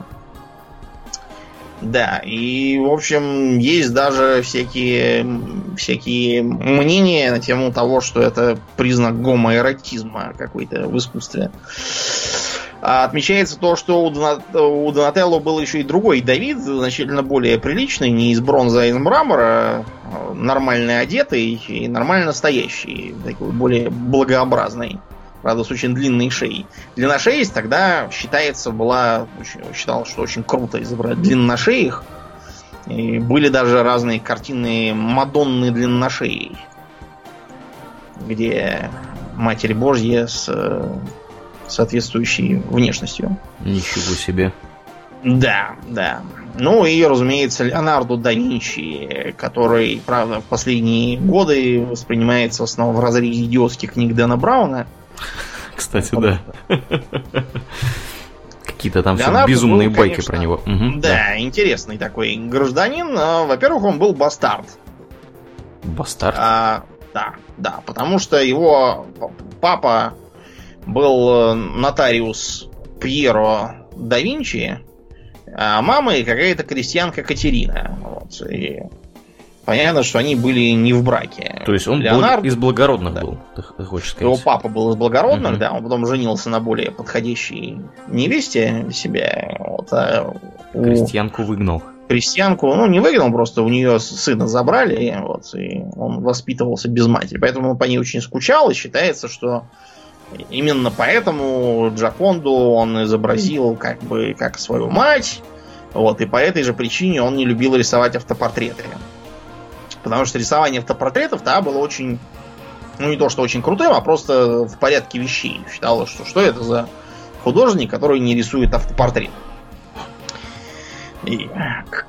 Да, и, в общем, есть даже всякие, всякие мнения на тему того, что это признак гомоэротизма какой-то в искусстве. А отмечается то, что у, Донат, у Донателло был еще и другой Давид, значительно более приличный, не из бронзы, а из мрамора, нормально одетый и нормально стоящий, такой более благообразный. Правда, с очень длинной шеей. Длина шеи тогда считается была, считал, что очень круто изображать длинношеих. И были даже разные картины Мадонны длинношеей, где Матерь Божья с соответствующей внешностью. Ничего себе. Да, да. Ну и, разумеется, Леонардо да Винчи, который, правда, в последние годы воспринимается в основном в разрезе идиотских книг Дэна Брауна. Кстати, да. Какие-то там все безумные байки про него. Да, да, интересный такой гражданин. А, во-первых, он был бастард. Бастард? А, да, да, потому что его папа был э, нотариус Пьеро да Винчи, а мама какая-то крестьянка Катерина. Вот, и понятно, что они были не в браке. То есть он Леонард, из благородных да. был, ты, хочешь сказать? Его папа был из благородных, угу. да, он потом женился на более подходящей невесте себя. Вот, а Крестьянку выгнал. Крестьянку, ну, не выгнал, просто у нее сына забрали, вот, и он воспитывался без матери. Поэтому он по ней очень скучал, и считается, что Именно поэтому Джаконду он изобразил как бы как свою мать. Вот, и по этой же причине он не любил рисовать автопортреты. Потому что рисование автопортретов, да, было очень, ну не то что очень крутым, а просто в порядке вещей. Считалось, что что это за художник, который не рисует автопортрет. И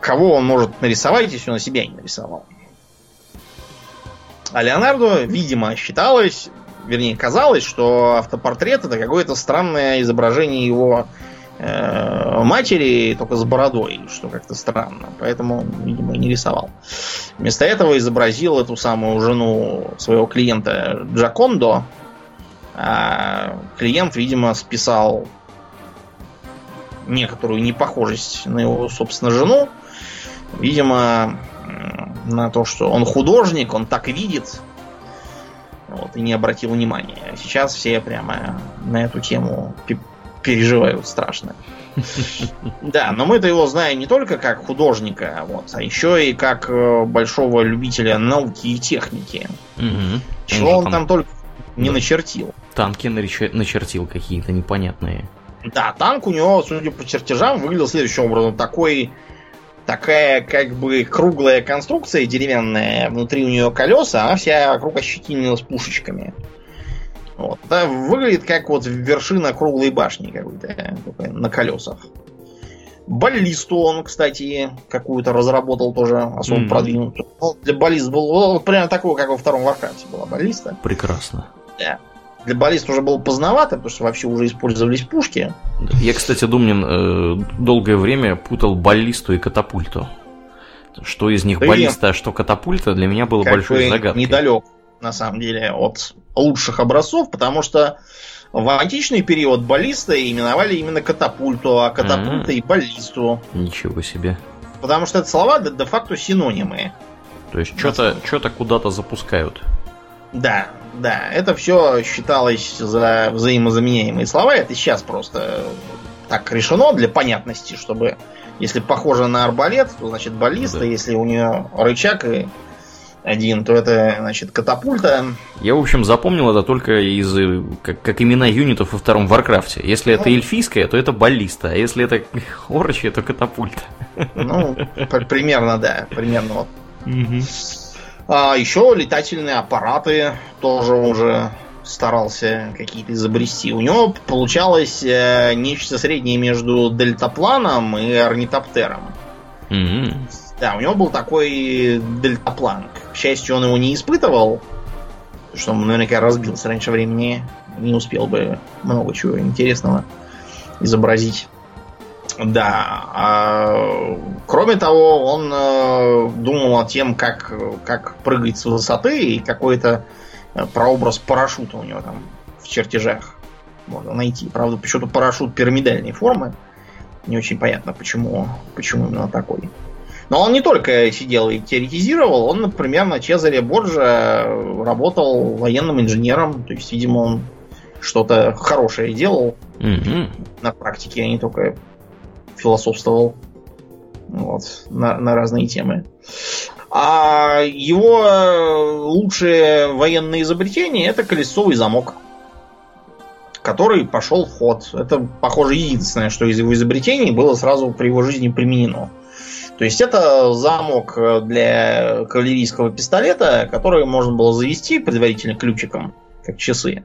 кого он может нарисовать, если он себя не нарисовал. А Леонардо, видимо, считалось, вернее, казалось, что автопортрет это какое-то странное изображение его матери, только с бородой, что как-то странно. Поэтому, видимо, не рисовал. Вместо этого изобразил эту самую жену своего клиента Джакондо. А клиент, видимо, списал некоторую непохожесть на его, собственно, жену. Видимо, на то, что он художник, он так видит, вот, и не обратил внимания. Сейчас все прямо на эту тему переживают страшно. (laughs) Да, но мы-то его знаем не только как художника, вот, а еще и как э, большого любителя науки и техники. Чего он там только не начертил. Танки начертил какие-то непонятные. Да, танк у него, судя по чертежам, выглядел следующим образом. Такой, такая как бы круглая конструкция деревянная, внутри у нее колеса, она вся вокруг ощетинилась пушечками. Вот. Это выглядит как вот вершина круглой башни какой-то, на колесах. Баллисту он, кстати, какую-то разработал тоже особо mm-hmm. продвинутую. Ну, для баллист был вот, прямо такой, как во втором Warcraft е была баллиста. Прекрасно. Да для баллист уже было поздновато, потому что вообще уже использовались пушки. Я, кстати, Думнин э, долгое время путал баллисту и катапульту. Что из них Ты баллиста, а что катапульта, для меня было большой загадкой. Недалек, на самом деле, от лучших образцов, потому что в античный период баллиста именовали именно катапульту, а катапульта и баллисту. Ничего себе. Потому что это слова де-факто синонимы. То есть что-то, что-то куда-то запускают. Да, да, это все считалось за взаимозаменяемые слова. Это сейчас просто так решено для понятности, чтобы если похоже на арбалет, то значит баллиста, да. если у нее рычаг и один, то это, значит, катапульта. Я, в общем, запомнил это только из как, как имена юнитов во втором Warcraft е. Если ну, это эльфийская, то это баллиста, а если это орочья, то катапульта. Ну, (laughs) примерно, да, примерно вот. А еще летательные аппараты тоже уже старался какие-то изобрести. У него получалось э, нечто среднее между дельтапланом и орнитоптером. Mm-hmm. Да, у него был такой дельтаплан. Счастью, он его не испытывал, что он наверняка разбился раньше времени. Не успел бы много чего интересного изобразить. Да. А, кроме того, он э, думал о тем, как, как прыгать с высоты, и какой-то э, прообраз парашюта у него там в чертежах можно найти. Правда, почему-то парашют пирамидальной формы. Не очень понятно, почему, почему именно такой. Но он не только сидел и теоретизировал, он, например, на Чезаре Борджа работал военным инженером. То есть, видимо, он что-то хорошее делал mm-hmm. на практике, а не только философствовал вот, на, на разные темы. А его лучшее военное изобретение это колесовый замок, который пошел в ход. Это, похоже, единственное, что из его изобретений было сразу при его жизни применено. То есть это замок для кавалерийского пистолета, который можно было завести предварительно ключиком, как часы.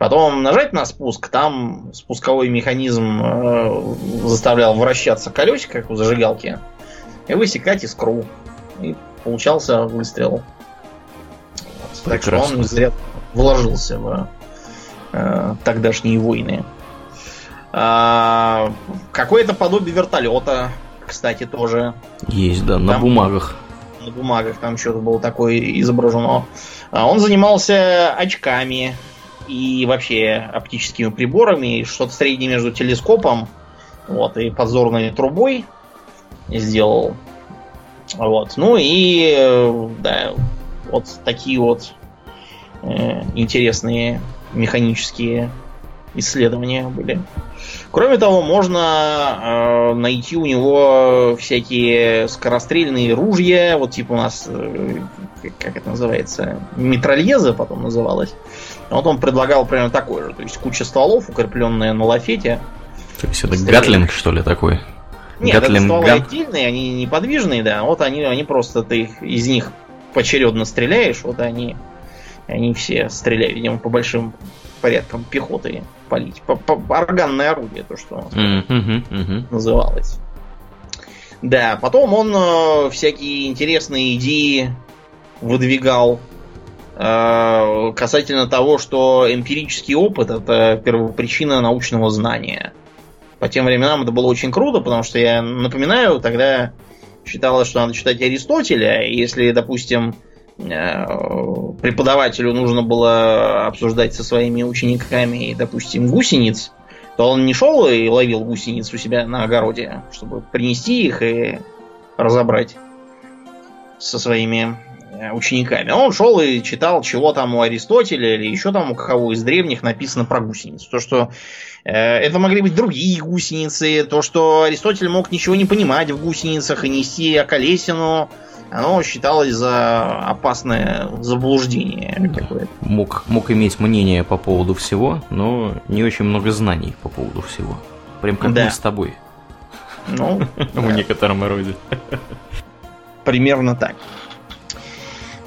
Потом нажать на спуск, там спусковой механизм э, заставлял вращаться колесико, как у зажигалки, и высекать искру. И получался выстрел. Вот. Так что он зря вложился в э, тогдашние войны. А, какое-то подобие вертолета, кстати, тоже. Есть, да, там, на бумагах. На бумагах там что-то было такое изображено. А он занимался очками и вообще оптическими приборами, что-то среднее между телескопом вот, и подзорной трубой сделал. Вот. Ну и да, вот такие вот э, интересные механические исследования были. Кроме того, можно э, найти у него всякие скорострельные ружья, вот типа у нас, э, как это называется, метрольеза потом называлось. Вот он предлагал примерно такой же. То есть куча стволов, укрепленная на лафете. То есть это Гатлинг, что ли, такой? Нет, это стволы отдельные, они неподвижные, да. Вот они, они просто, ты из них поочередно стреляешь, вот они, они все стреляют, видимо, по большим порядкам пехоты палить. По, по, органное орудие, то, что mm-hmm, mm-hmm. называлось. Да, потом он э, всякие интересные идеи выдвигал э, касательно того, что эмпирический опыт это первопричина научного знания. По тем временам это было очень круто, потому что я напоминаю, тогда считалось, что надо читать Аристотеля, и если, допустим, преподавателю нужно было обсуждать со своими учениками, допустим, гусениц, то он не шел и ловил гусениц у себя на огороде, чтобы принести их и разобрать со своими э, учениками. Он шел и читал, чего там у Аристотеля или еще там у кого из древних написано про гусениц. То, что э, это могли быть другие гусеницы, то, что Аристотель мог ничего не понимать в гусеницах и нести околесину оно считалось за опасное заблуждение какое-то. Мог, мог иметь мнение по поводу всего, но не очень много знаний по поводу всего. Прям как да. мы с тобой. Ну, (laughs) в некотором роде. Примерно так.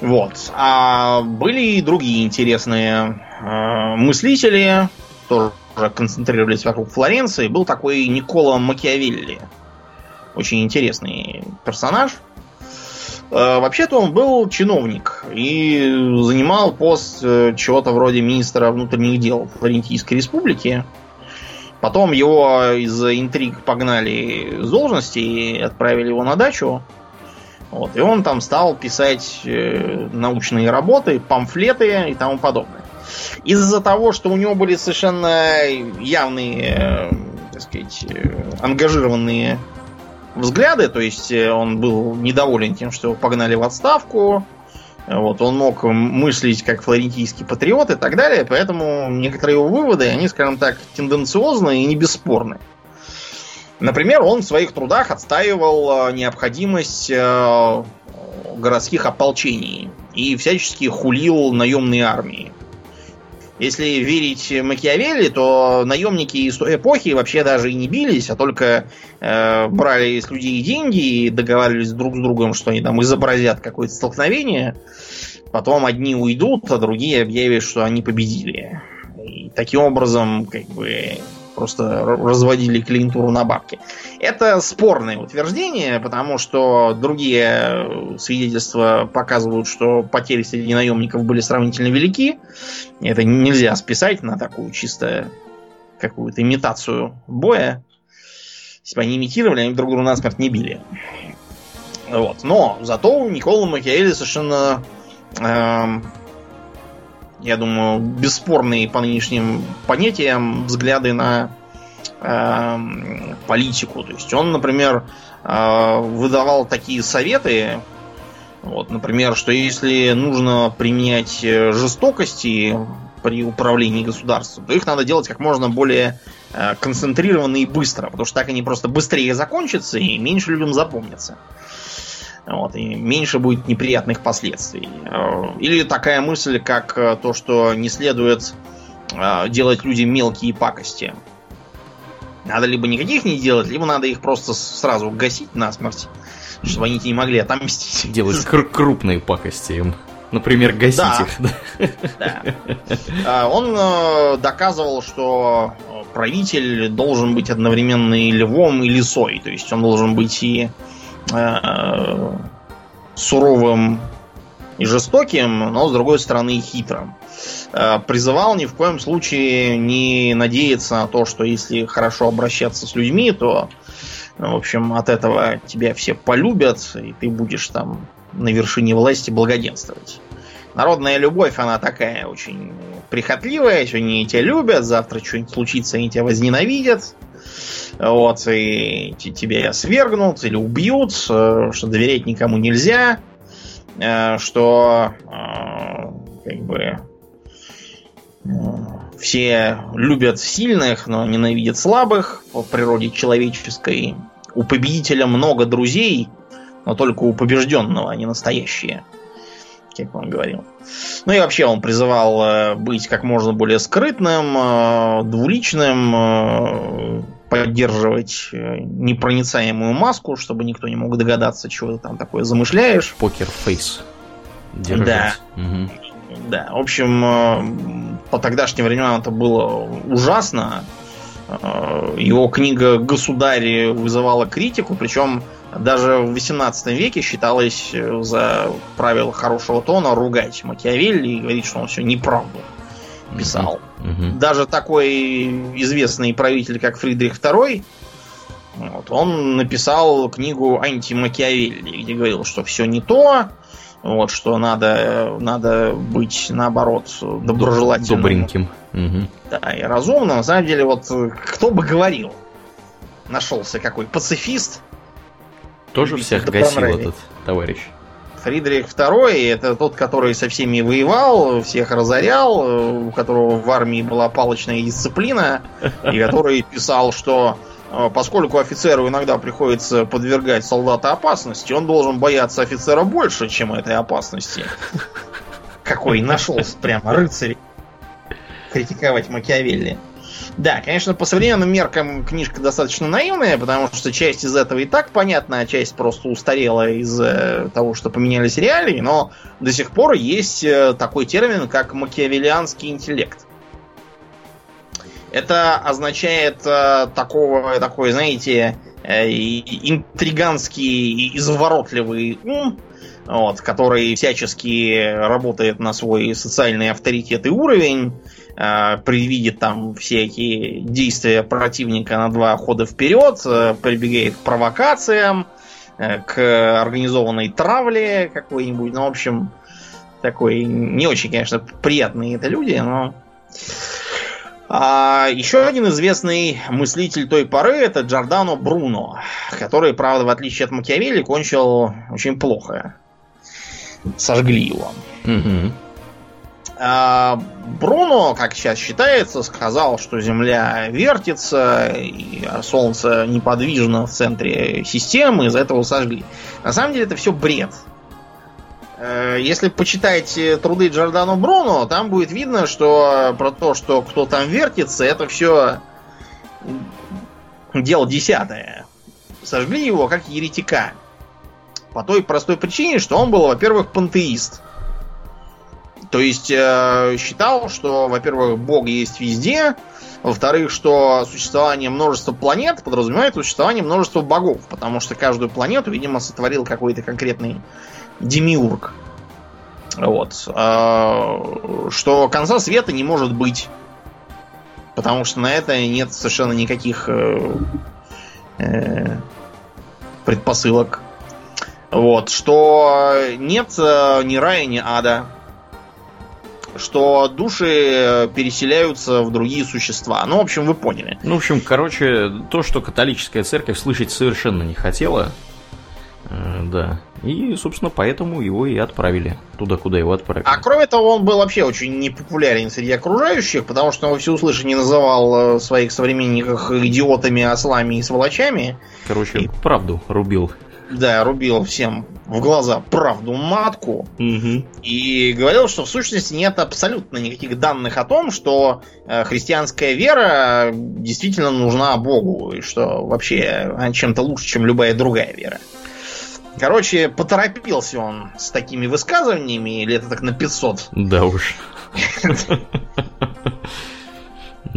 Вот. А были и другие интересные э, мыслители, тоже концентрировались вокруг Флоренции. Был такой Никола Макиавелли. Очень интересный персонаж. Э, вообще-то он был чиновник и занимал пост э, чего-то вроде министра внутренних дел Флорентийской республики. Потом его из-за интриг погнали с должности и отправили его на дачу. Вот, и он там стал писать э, научные работы, памфлеты и тому подобное. Из-за того, что у него были совершенно явные, э, так сказать, э, ангажированные взгляды, то есть э, он был недоволен тем, что его погнали в отставку, вот, он мог мыслить как флорентийский патриот и так далее, поэтому некоторые его выводы, они, скажем так, тенденциозны и не бесспорны. Например, он в своих трудах отстаивал э, необходимость э, городских ополчений и всячески хулил наемные армии. Если верить Макиавелли, то наемники из той эпохи вообще даже и не бились, а только э, брали с людей деньги и договаривались друг с другом, что они там изобразят какое-то столкновение. Потом одни уйдут, а другие объявят, что они победили. И таким образом, как бы, просто разводили клиентуру на бабки. Это спорное утверждение, потому что другие свидетельства показывают, что потери среди наемников были сравнительно велики. Это нельзя списать на такую чисто какую-то имитацию боя. Если бы они имитировали, они друг друга насмерть не били. Вот. Но зато Никола Макиавелли совершенно эм, я думаю, бесспорные по нынешним понятиям взгляды на э, политику. То есть он, например, э, выдавал такие советы, вот, например, что если нужно применять жестокости при управлении государством, то их надо делать как можно более э, концентрированно и быстро, потому что так они просто быстрее закончатся и меньше людям запомнятся. Вот, и меньше будет неприятных последствий. Э, или такая мысль, как э, то, что не следует э, делать людям мелкие пакости. Надо либо никаких не делать, либо надо их просто сразу гасить насмерть, чтобы они не могли отомстить. Делать кр- крупные пакости им. Например, гасить да. их. Да. Он доказывал, что правитель должен быть одновременно и львом, и лисой. То есть он должен быть и э, суровым и жестоким, но с другой стороны хитрым. Э, призывал ни в коем случае не надеяться на то, что если хорошо обращаться с людьми, то, в общем, от этого тебя все полюбят, и ты будешь там на вершине власти благоденствовать. Народная любовь, она такая очень прихотливая, сегодня они тебя любят, завтра что-нибудь случится, они тебя возненавидят. Вот, и тебя свергнут или убьют, э, что доверять никому нельзя, э, что э, как бы все любят сильных, но ненавидят слабых по природе человеческой. У победителя много друзей, но только у побежденного они настоящие как он говорил. Ну и вообще он призывал быть как можно более скрытным, двуличным, поддерживать э, непроницаемую маску, чтобы никто не мог догадаться, чего ты там такое замышляешь. Poker face. Да. Угу. Да, в общем, э, по тогдашним временам это было ужасно. Э, его книга «Государь» вызывала критику, причем даже в 18 веке считалось за правило хорошего тона ругать Макиавелли и говорить, что он все неправду писал. Mm-hmm. Даже такой известный правитель, как Фридрих II, вот, он написал книгу «Антимакиавелли», где говорил, что все не то, вот, что надо, надо быть, наоборот, доброжелательным. Добреньким. Угу. Да, и разумным. На самом деле, вот кто бы говорил, нашелся какой пацифист. Тоже всех гасил этот товарищ. Фридрих II это тот, который со всеми воевал, всех разорял, у которого в армии была палочная дисциплина, и который писал, что э, поскольку офицеру иногда приходится подвергать солдата опасности, он должен бояться офицера больше, чем этой опасности. Какой нашелся прямо рыцарь критиковать Макиавелли. Да, конечно, по современным меркам книжка достаточно наивная, потому что часть из этого и так понятна, а часть просто устарела из-за того, что поменялись реалии, но до сих пор есть э, такой термин, как макиавеллианский интеллект. Это означает э, такого, такой, знаете, э, интриганский и изворотливый ум, вот, который всячески работает на свой социальный авторитет и уровень, предвидит там всякие действия противника на два хода вперед, э, прибегает к провокациям, э, к организованной травле какой-нибудь. Ну, в общем, такой не очень, конечно, приятные это люди, но... А еще один известный мыслитель той поры это Джордано Бруно, который, правда, в отличие от Макиавелли, кончил очень плохо. Сожгли его. Угу. А, Бруно, как сейчас считается, сказал, что Земля вертится, и Солнце неподвижно в центре системы, из-за этого сожгли. На самом деле это все бред. Э, если почитать труды Джордано Бруно, там будет видно, что про то, что кто там вертится, это все дело десятое. Сожгли его как еретика. По той простой причине, что он был, во-первых, пантеист. То есть э, считал, что, во-первых, Бог есть везде, во-вторых, что существование множества планет подразумевает существование множества богов, потому что каждую планету, видимо, сотворил какой-то конкретный демиург. Вот. Э, что конца света не может быть. Потому что на это нет совершенно никаких э, э, предпосылок. Вот. Что нет ни рая, ни ада что души э, переселяются в другие существа. Ну, в общем, вы поняли. Ну, в общем, короче, то, что католическая церковь слышать совершенно не хотела, э, да. И, собственно, поэтому его и отправили туда, куда его отправили. А кроме того, он был вообще очень непопулярен среди окружающих, потому что он всеуслышание называл э, своих современников идиотами, ослами и сволочами. Короче, и... правду рубил. Да, рубил всем в глаза правду матку угу. и говорил, что в сущности нет абсолютно никаких данных о том, что э, христианская вера действительно нужна Богу, и что вообще она чем-то лучше, чем любая другая вера. Короче, поторопился он с такими высказываниями, лет так на 500. Да уж. (laughs)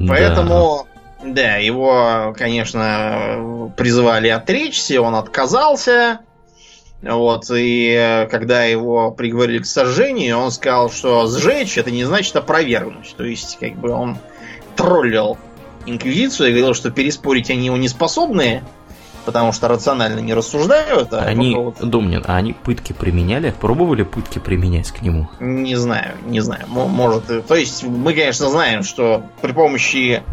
Поэтому да, его, конечно, призывали отречься, он отказался. Вот, и э, когда его приговорили к сожжению, он сказал, что сжечь это не значит опровергнуть. То есть, как бы он троллил инквизицию и говорил, что переспорить они его не способны, потому что рационально не рассуждают. А они, вот... Домнин, а они пытки применяли? Пробовали пытки применять к нему? Не знаю, не знаю. Может, то есть мы, конечно, знаем, что при помощи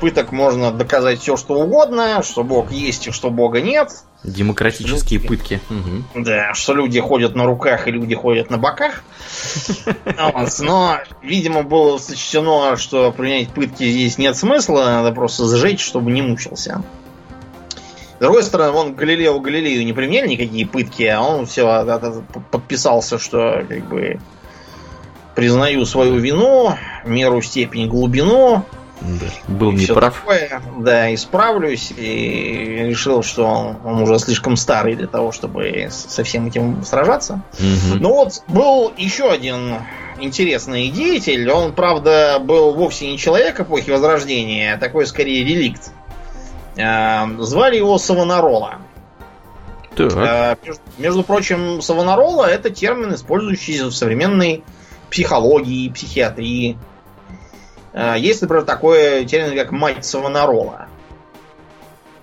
пыток можно доказать все, что угодно, что Бог есть и что Бога нет. Демократические люди, пытки. Угу. Да, что люди ходят на руках и люди ходят на боках. (laughs) Но, видимо, было сочтено, что применять пытки здесь нет смысла, надо просто сжечь, чтобы не мучился. С другой стороны, вон Галилео Галилею не применяли никакие пытки, а он все подписался, что как бы признаю свою вину, меру, степень, глубину, Да, был неправ. Такое, да, исправлюсь и решил, что он, он уже слишком старый для того, чтобы со всем этим сражаться. Угу. Ну вот, был еще один интересный деятель. Он, правда, был вовсе не человек эпохи Возрождения, а такой скорее реликт. А, звали его Савонарола. Так. А, между, между прочим, Савонарола это термин, использующийся в современной психологии, психиатрии. А, есть, например, такой термин, как мать Савонарола.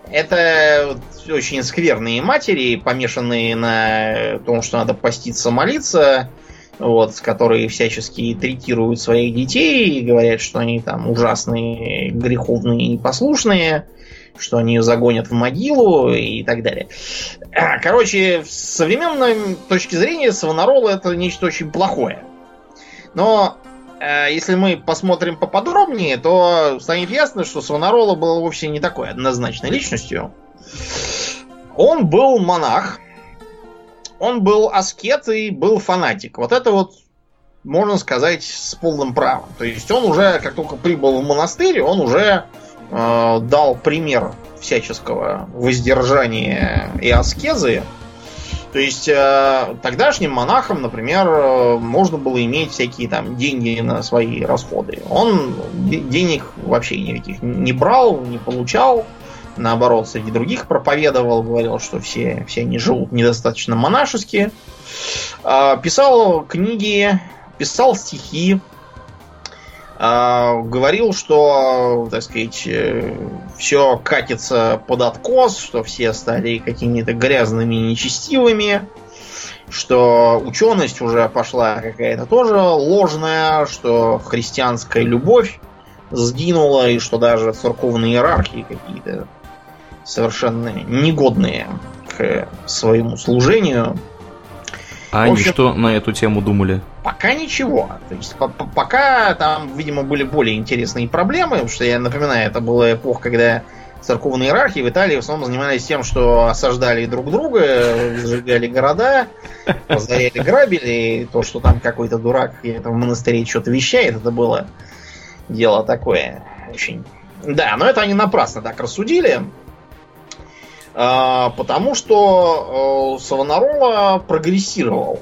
Это очень скверные матери, помешанные на том, что надо поститься, молиться, вот, которые всячески третируют своих детей и говорят, что они там ужасные, греховные и непослушные, что они загонят в могилу и так далее. (clears throat) Короче, с современной точки зрения Савонарола это нечто очень плохое. Но если мы посмотрим поподробнее, то станет ясно, что Савонарола был вовсе не такой однозначной личностью. Он был монах, он был аскет и был фанатик. Вот это вот можно сказать с полным правом. То есть он уже, как только прибыл в монастырь, он уже э, дал пример всяческого воздержания и аскезы. То есть э, тогдашним монахам, например, э, можно было иметь всякие там деньги на свои расходы. Он денег вообще никаких не брал, не получал наоборот, среди других проповедовал, говорил, что все, все они живут недостаточно монашески. А, писал книги, писал стихи, а, говорил, что, так сказать, э, все катится под откос, что все стали какими-то грязными и нечестивыми, что ученость уже пошла какая-то тоже ложная, что христианская любовь сгинула, и что даже церковные иерархии какие-то совершенно негодные к своему служению. А общем, они что на эту тему думали? Пока ничего. То есть, по -по пока там, видимо, были более интересные проблемы, потому что я напоминаю, это была эпоха, когда церковные иерархии в Италии в основном занимались тем, что осаждали друг друга, сжигали города, разоряли, грабили, и то, что там какой-то дурак в монастыре что-то вещает, это было дело такое очень... Да, но это они напрасно так рассудили. А, потому что Савонарола прогрессировал.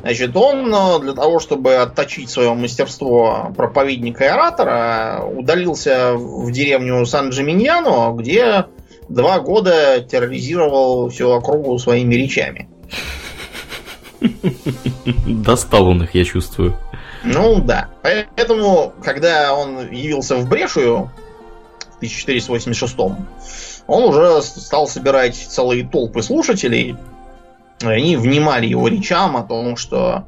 Значит, он э, для того, чтобы отточить свое мастерство проповедника и оратора, удалился в деревню Сан-Джиминьяно, где два года терроризировал всю округу своими речами. (laughs) Достал он их, я чувствую. Ну да. Поэтому, когда он явился в Брешую в 1486 он уже стал собирать целые толпы слушателей. Они внимали его речам о том, что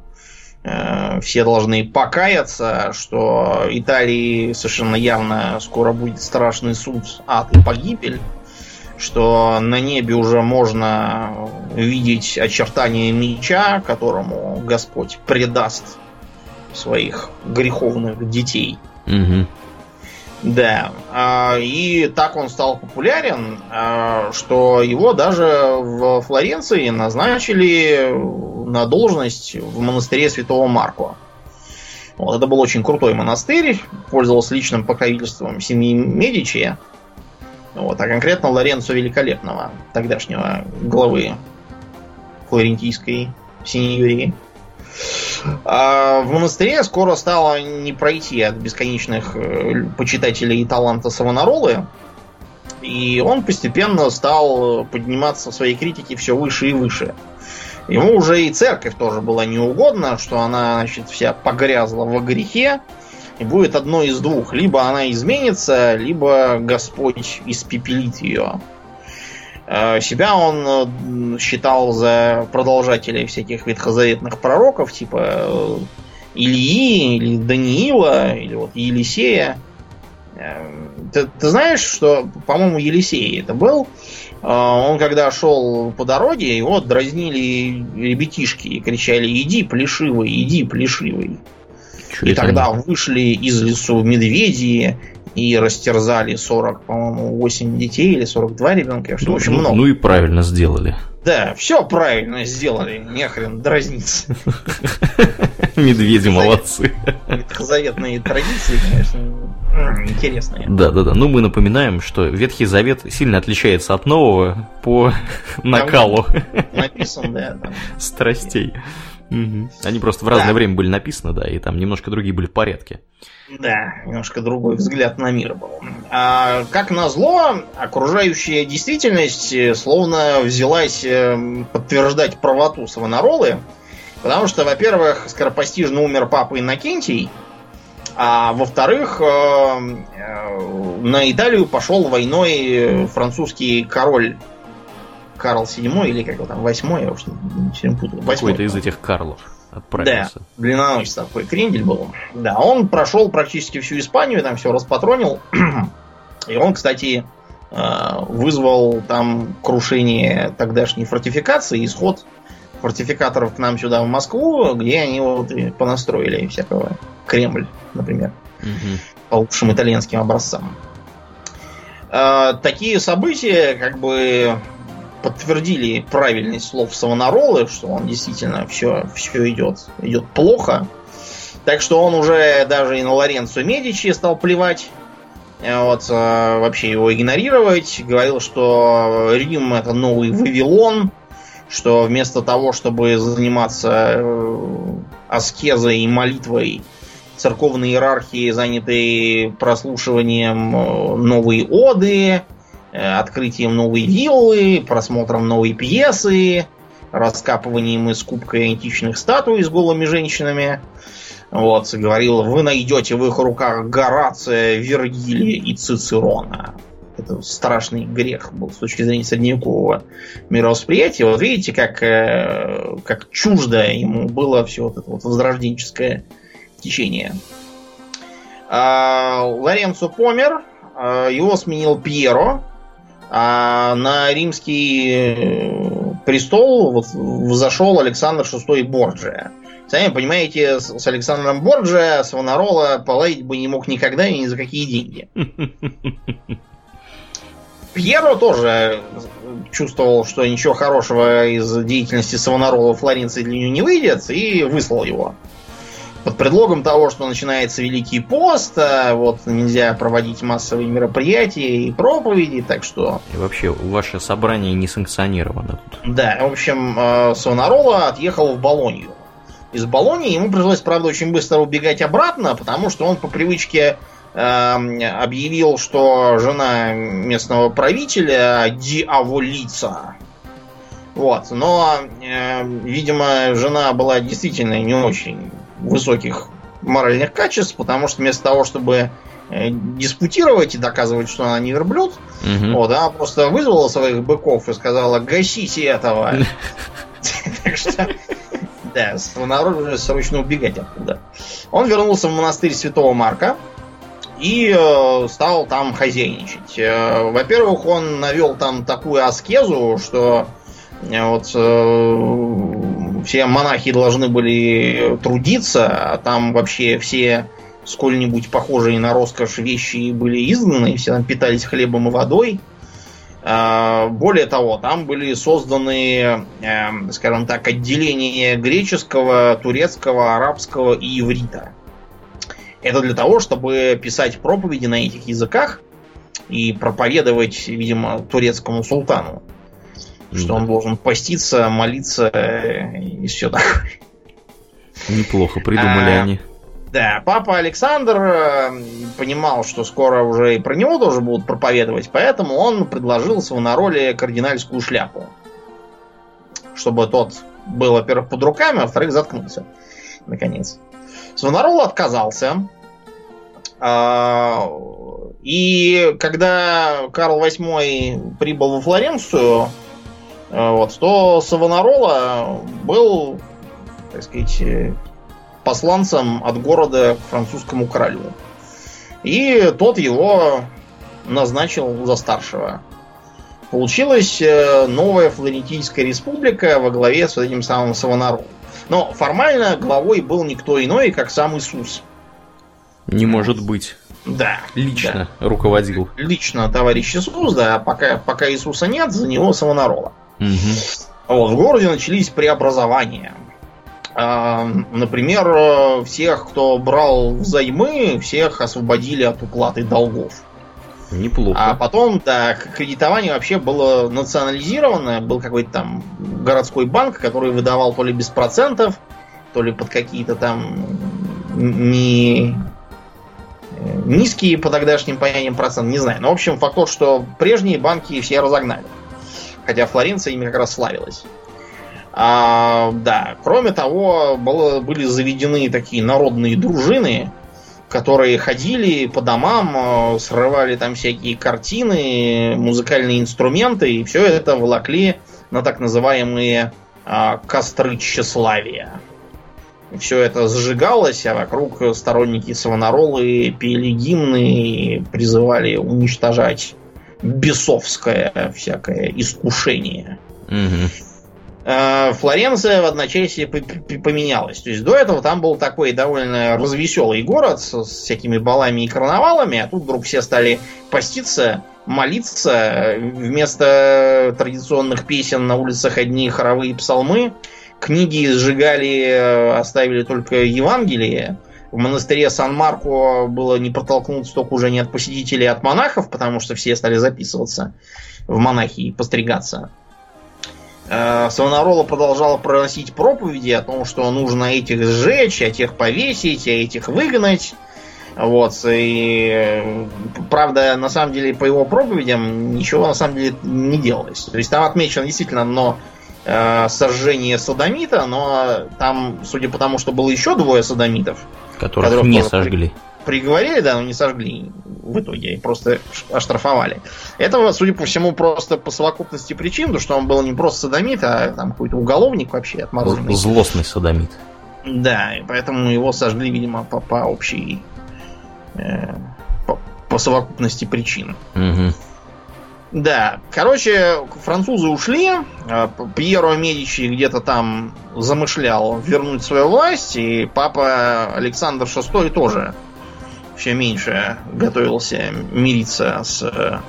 э, все должны покаяться, что Италии совершенно явно скоро будет страшный суд, ад и погибель, что на небе уже можно видеть очертания меча, которому Господь предаст своих греховных детей. Угу. Да. А, и так он стал популярен, а, что его даже в Флоренции назначили на должность в монастыре Святого Марко. Вот, это был очень крутой монастырь, пользовался личным покровительством семьи Медичи. Вот, а конкретно Лоренцо Великолепного, тогдашнего главы флорентийской синьории. А в монастыре скоро стало не пройти от бесконечных э, почитателей таланта Савонаролы. И он постепенно стал подниматься в своей критике все выше и выше. Ему уже и церковь тоже была неугодна, что она, значит, вся погрязла во грехе. И будет одно из двух. Либо она изменится, либо Господь испепелит ее. Э, себя он э, считал за продолжателей всяких ветхозаветных пророков, типа э, Ильи, или Даниила, или вот Елисея. Ты, ты знаешь, что, по-моему, Елисей это был? Он когда шел по дороге, его дразнили ребятишки и кричали «Иди, плешивый, иди, плешивый». Чё и тогда вышли из лесу медведи, и растерзали 40, по-моему, 8 детей или 42 ребенка, что ну, очень ну, много. Ну и правильно сделали. Да, все правильно сделали, нехрен дразниться. (laughs) Медведи молодцы. Заветные традиции, конечно, интересные. Да, да, да. Ну, мы напоминаем, что Ветхий Завет сильно отличается от нового по (laughs) накалу. Написан, да. (laughs) Страстей. Они просто в разное время были написаны, да, и там немножко другие были в порядке. Да, немножко другой взгляд на мир был. А, как назло, окружающая действительность э, словно взялась э, подтверждать правоту Савонаролы, потому что, во-первых, скоропостижно умер папа Иннокентий, а во-вторых, э, на Италию пошел войной французский король Карл VII или как его там, восьмой, я уж не путаю. Какой-то из этих Карлов отправился. Да, длинноносец такой, крендель был. Да, он прошел практически всю Испанию, там все распатронил. (clears throat) И он, кстати, э, вызвал там крушение тогдашней фортификации, исход фортификаторов к нам сюда в Москву, где они вот и понастроили всякого Кремль, например, угу. по лучшим итальянским образцам. Э, такие события как бы подтвердили правильность слов Савонаролы, что он действительно все, все идет, идет плохо. Так что он уже даже и на Лоренцо Медичи стал плевать. Э, вот, э, вообще его игнорировать. Говорил, что Рим это новый Вавилон, что вместо того, чтобы заниматься э, аскезой и молитвой, церковные иерархии заняты прослушиванием новой оды, открытием новой виллы, просмотром новой пьесы, раскапыванием и скупкой античных статуй с голыми женщинами. Вот, говорил, вы найдете в их руках Горация, Вергилия и Цицерона. Это страшный грех был с точки зрения средневекового мировосприятия. Вот видите, как, э, как чуждо ему было все вот это вот возрожденческое течение. А, Лоренцо помер, а, его сменил Пьеро, а на римский э, престол вот взошел Александр VI Борджия. Сами понимаете, с Александром Борджия Савонарола поладить бы не мог никогда и ни за какие деньги. Пьеро тоже чувствовал, что ничего хорошего из деятельности Савонарола Флоренции для него не выйдет, и выслал его под предлогом того, что начинается Великий пост, а вот нельзя проводить массовые мероприятия и проповеди, так что... И вообще, ваше собрание не санкционировано тут. Да, в общем, э, Савонарола отъехал в Болонью. Из Болонии ему пришлось, правда, очень быстро убегать обратно, потому что он по привычке э, объявил, что жена местного правителя диаволица. Вот, но, э, видимо, жена была действительно не очень высоких моральных качеств, потому что вместо того, чтобы э, диспутировать и доказывать, что она не верблюд, угу. вот, она просто вызвала своих быков и сказала, гасите этого. (laughs) Так что, да, народ срочно убегать оттуда. Он вернулся в монастырь Святого Марка и э, стал там хозяйничать. Э, во-первых, он навел там такую аскезу, что вот все монахи должны были трудиться, а там вообще все сколь-нибудь похожие на роскошь вещи были изгнаны, все там питались хлебом и водой. А, более того, там были созданы, эм, скажем так, отделения греческого, турецкого, арабского и иврита. Это для того, чтобы писать проповеди на этих языках и проповедовать, видимо, турецкому султану. Что он должен поститься, молиться э, и все такое. Неплохо придумали а, они. Да, папа Александр э, понимал, что скоро уже и про него тоже будут проповедовать, поэтому он предложил на роли кардинальскую шляпу. Чтобы тот был, во-первых, под руками, а во-вторых, заткнулся. Наконец. Свонарол отказался. А, и когда Карл VIII прибыл во Флоренцию, вот, то Савонарола был, так сказать, э, посланцем от города к французскому королю. И тот его назначил за старшего. Получилась э, новая Флорентийская республика во главе с этим самым Савонаролом. Но формально главой был никто иной, как сам Иисус. Не может быть. Да. Лично да. руководил. Лично товарищ Иисус, да. Пока, пока Иисуса нет, за него Савонарола. Угу. Вот, в городе начались преобразования. Например, всех, кто брал взаймы, всех освободили от уплаты долгов. Неплохо. А потом, да, кредитование вообще было национализировано. Был какой-то там городской банк, который выдавал то ли без процентов, то ли под какие-то там не низкие по тогдашним понятиям процент, не знаю. Но, в общем, факт тот, что прежние банки все разогнали. Хотя Флоренция ими как раз славилась. А, да, кроме того, было, были заведены такие народные дружины, которые ходили по домам, э, срывали там всякие картины, музыкальные инструменты, и все это волокли на так называемые а, костры тщеславия. Все это зажигалось, а вокруг сторонники Савонаролы пели гимны и призывали уничтожать бесовское всякое искушение. Угу. Флоренция в одночасье поменялась. То есть до этого там был такой довольно развеселый город с всякими балами и карнавалами, а тут вдруг все стали поститься, молиться. Вместо традиционных песен на улицах одни хоровые псалмы. Книги сжигали, э, оставили только Евангелие. В монастыре Сан-Марко было не протолкнуться только уже не от посетителей, а от монахов, потому что все стали записываться в монахи и постригаться. Э, Савонарола продолжала проносить проповеди о том, что нужно этих сжечь, а тех повесить, а этих выгнать. Вот, и правда, на самом деле, по его проповедям ничего на самом деле не делалось. То есть там отмечено действительно но э, сожжение садомита, но там, судя по тому, что было еще двое садомитов, которых не сожгли. Приговорили, да, но не сожгли в итоге, просто оштрафовали. Этого, судя по всему, просто по совокупности причин, потому что он был не просто садомит, а там какой-то уголовник вообще отмороженный. Злостный садомит. Да, и поэтому его сожгли, видимо, по, по общей... Э, по, по совокупности причин. Угу. Да, короче, французы ушли, а Пьеро Медичи где-то там замышлял вернуть свою власть, и папа Александр VI тоже все меньше готовился мириться с э,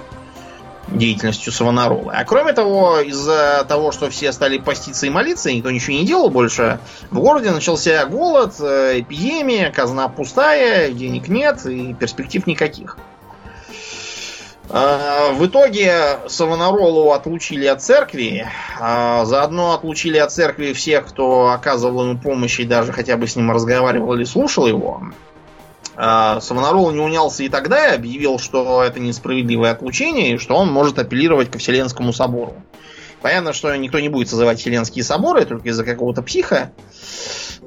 деятельностью Савонаролы. А кроме того, из-за того, что все стали поститься и молиться, никто ничего не делал больше, в городе начался голод, э, эпидемия, казна пустая, денег нет и перспектив никаких. А, в итоге Савонаролу отлучили от церкви, а заодно отлучили от церкви всех, кто оказывал ему помощь и даже хотя бы с ним разговаривал или слушал его. А, Савонарол не унялся и тогда и объявил, что это несправедливое отлучение и что он может апеллировать ко Вселенскому собору. Понятно, что никто не будет созывать Вселенские соборы только из-за какого-то психа.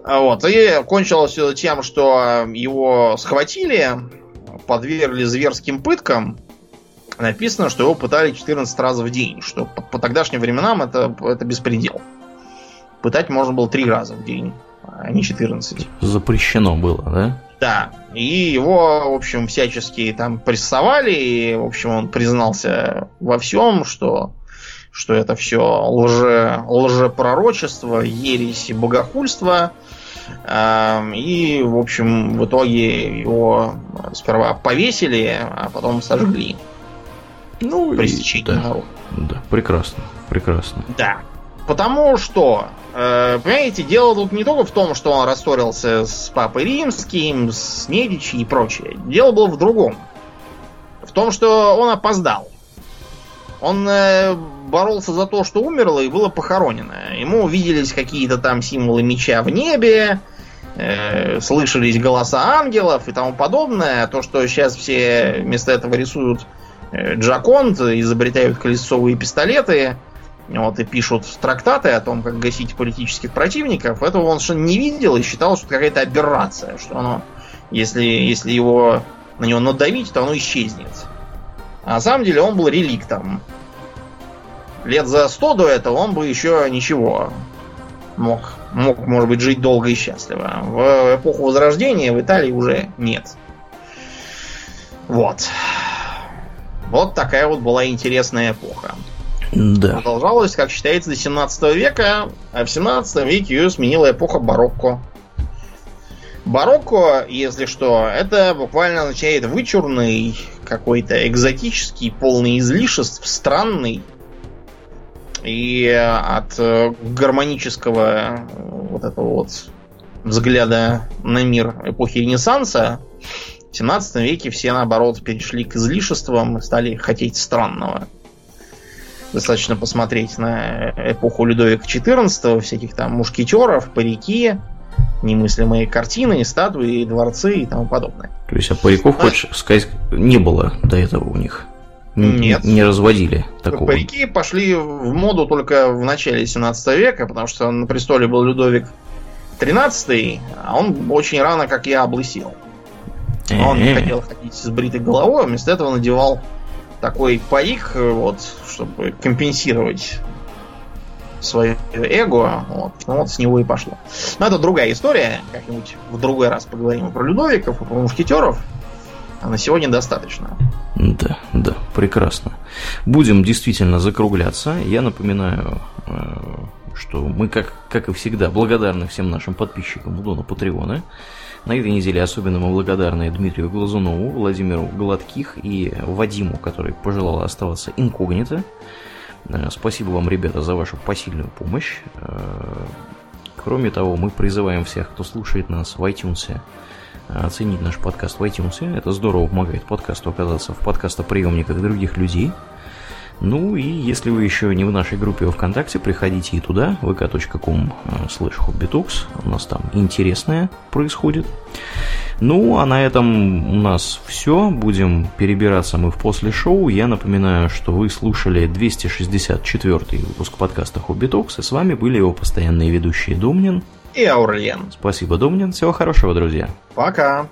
Вот. И кончилось все тем, что его схватили, подвергли зверским пыткам. Написано, что его пытали 14 раз в день, что по, по тогдашним временам это, это беспредел. Пытать можно было 3 раза в день, а не 14. Запрещено было, да? Да, и его, в общем, всячески там прессовали, и, в общем, он признался во всем, что, что это все лже, лжепророчество, ересь и богохульство. Эм, и, в общем, в итоге его сперва повесили, а потом сожгли. Ну, Пресечение да, народа. Да, прекрасно, прекрасно. Да. Потому что, э, понимаете, дело тут не только в том, что он рассорился с Папой Римским, с Медичи и прочее. Дело было в другом. В том, что он опоздал. Он э, боролся за то, что умерло и было похоронено. Ему виделись какие-то там символы меча в небе, э, слышались голоса ангелов и тому подобное. То, что сейчас все вместо этого рисуют э, Джаконт, изобретают колесовые пистолеты – вот, и пишут трактаты о том, как гасить политических противников, этого он что не видел и считал, что это какая-то аберрация, что оно, если, если его на него надавить, то оно исчезнет. А на самом деле он был реликтом. Лет за сто до этого он бы еще ничего мог, мог, может быть, жить долго и счастливо. В эпоху Возрождения в Италии уже нет. Вот. Вот такая вот была интересная эпоха. Да. Продолжалась, как считается, до 17 века, а в 17 веке ее сменила эпоха барокко. Барокко, если что, это буквально означает вычурный, какой-то экзотический, полный излишеств, странный. И от э, гармонического вот этого вот взгляда на мир эпохи Ренессанса в 17 веке все, наоборот, перешли к излишествам и стали хотеть странного. Достаточно посмотреть на эпоху Людовика XIV, всяких там мушкетеров, парики, немыслимые картины, статуи, дворцы и тому подобное. То есть, а париков, а... хочешь сказать, не было до этого у них? Нет. Не разводили такого. Парики пошли в моду только в начале 17 века, потому что на престоле был Людовик 13 а он очень рано, как я, облысел. Он не хотел ходить с бритой головой, а вместо этого надевал такой парик, вот, чтобы компенсировать свое эго. Вот, ну вот с него и пошло. Но это другая история. Как-нибудь в другой раз поговорим про Людовиков, про мушкетеров. А на сегодня достаточно. Да, да, прекрасно. Будем действительно закругляться. Я напоминаю, э, что мы, как, как и всегда, благодарны всем нашим подписчикам у Дона Патреона. На этой неделе особенно мы благодарны Дмитрию Глазунову, Владимиру Гладких и Вадиму, который пожелал оставаться инкогнито. Э, спасибо вам, ребята, за вашу посильную помощь. Э, кроме того, мы призываем всех, кто слушает нас в iTunes, оценить наш подкаст в iTunes. Это здорово помогает подкасту оказаться в подкастоприемниках других людей. Ну и если вы еще не в нашей группе ВКонтакте, приходите и туда, vk.com slash hobbytalks. У нас там интересное происходит. Ну, а на этом у нас все. Будем перебираться мы в после шоу. Я напоминаю, что вы слушали 264 выпуск подкаста Хобби Talks, и с вами были его постоянные ведущие Домнин и Аурлиен. Спасибо, Домнин. Всего хорошего, друзья. Пока.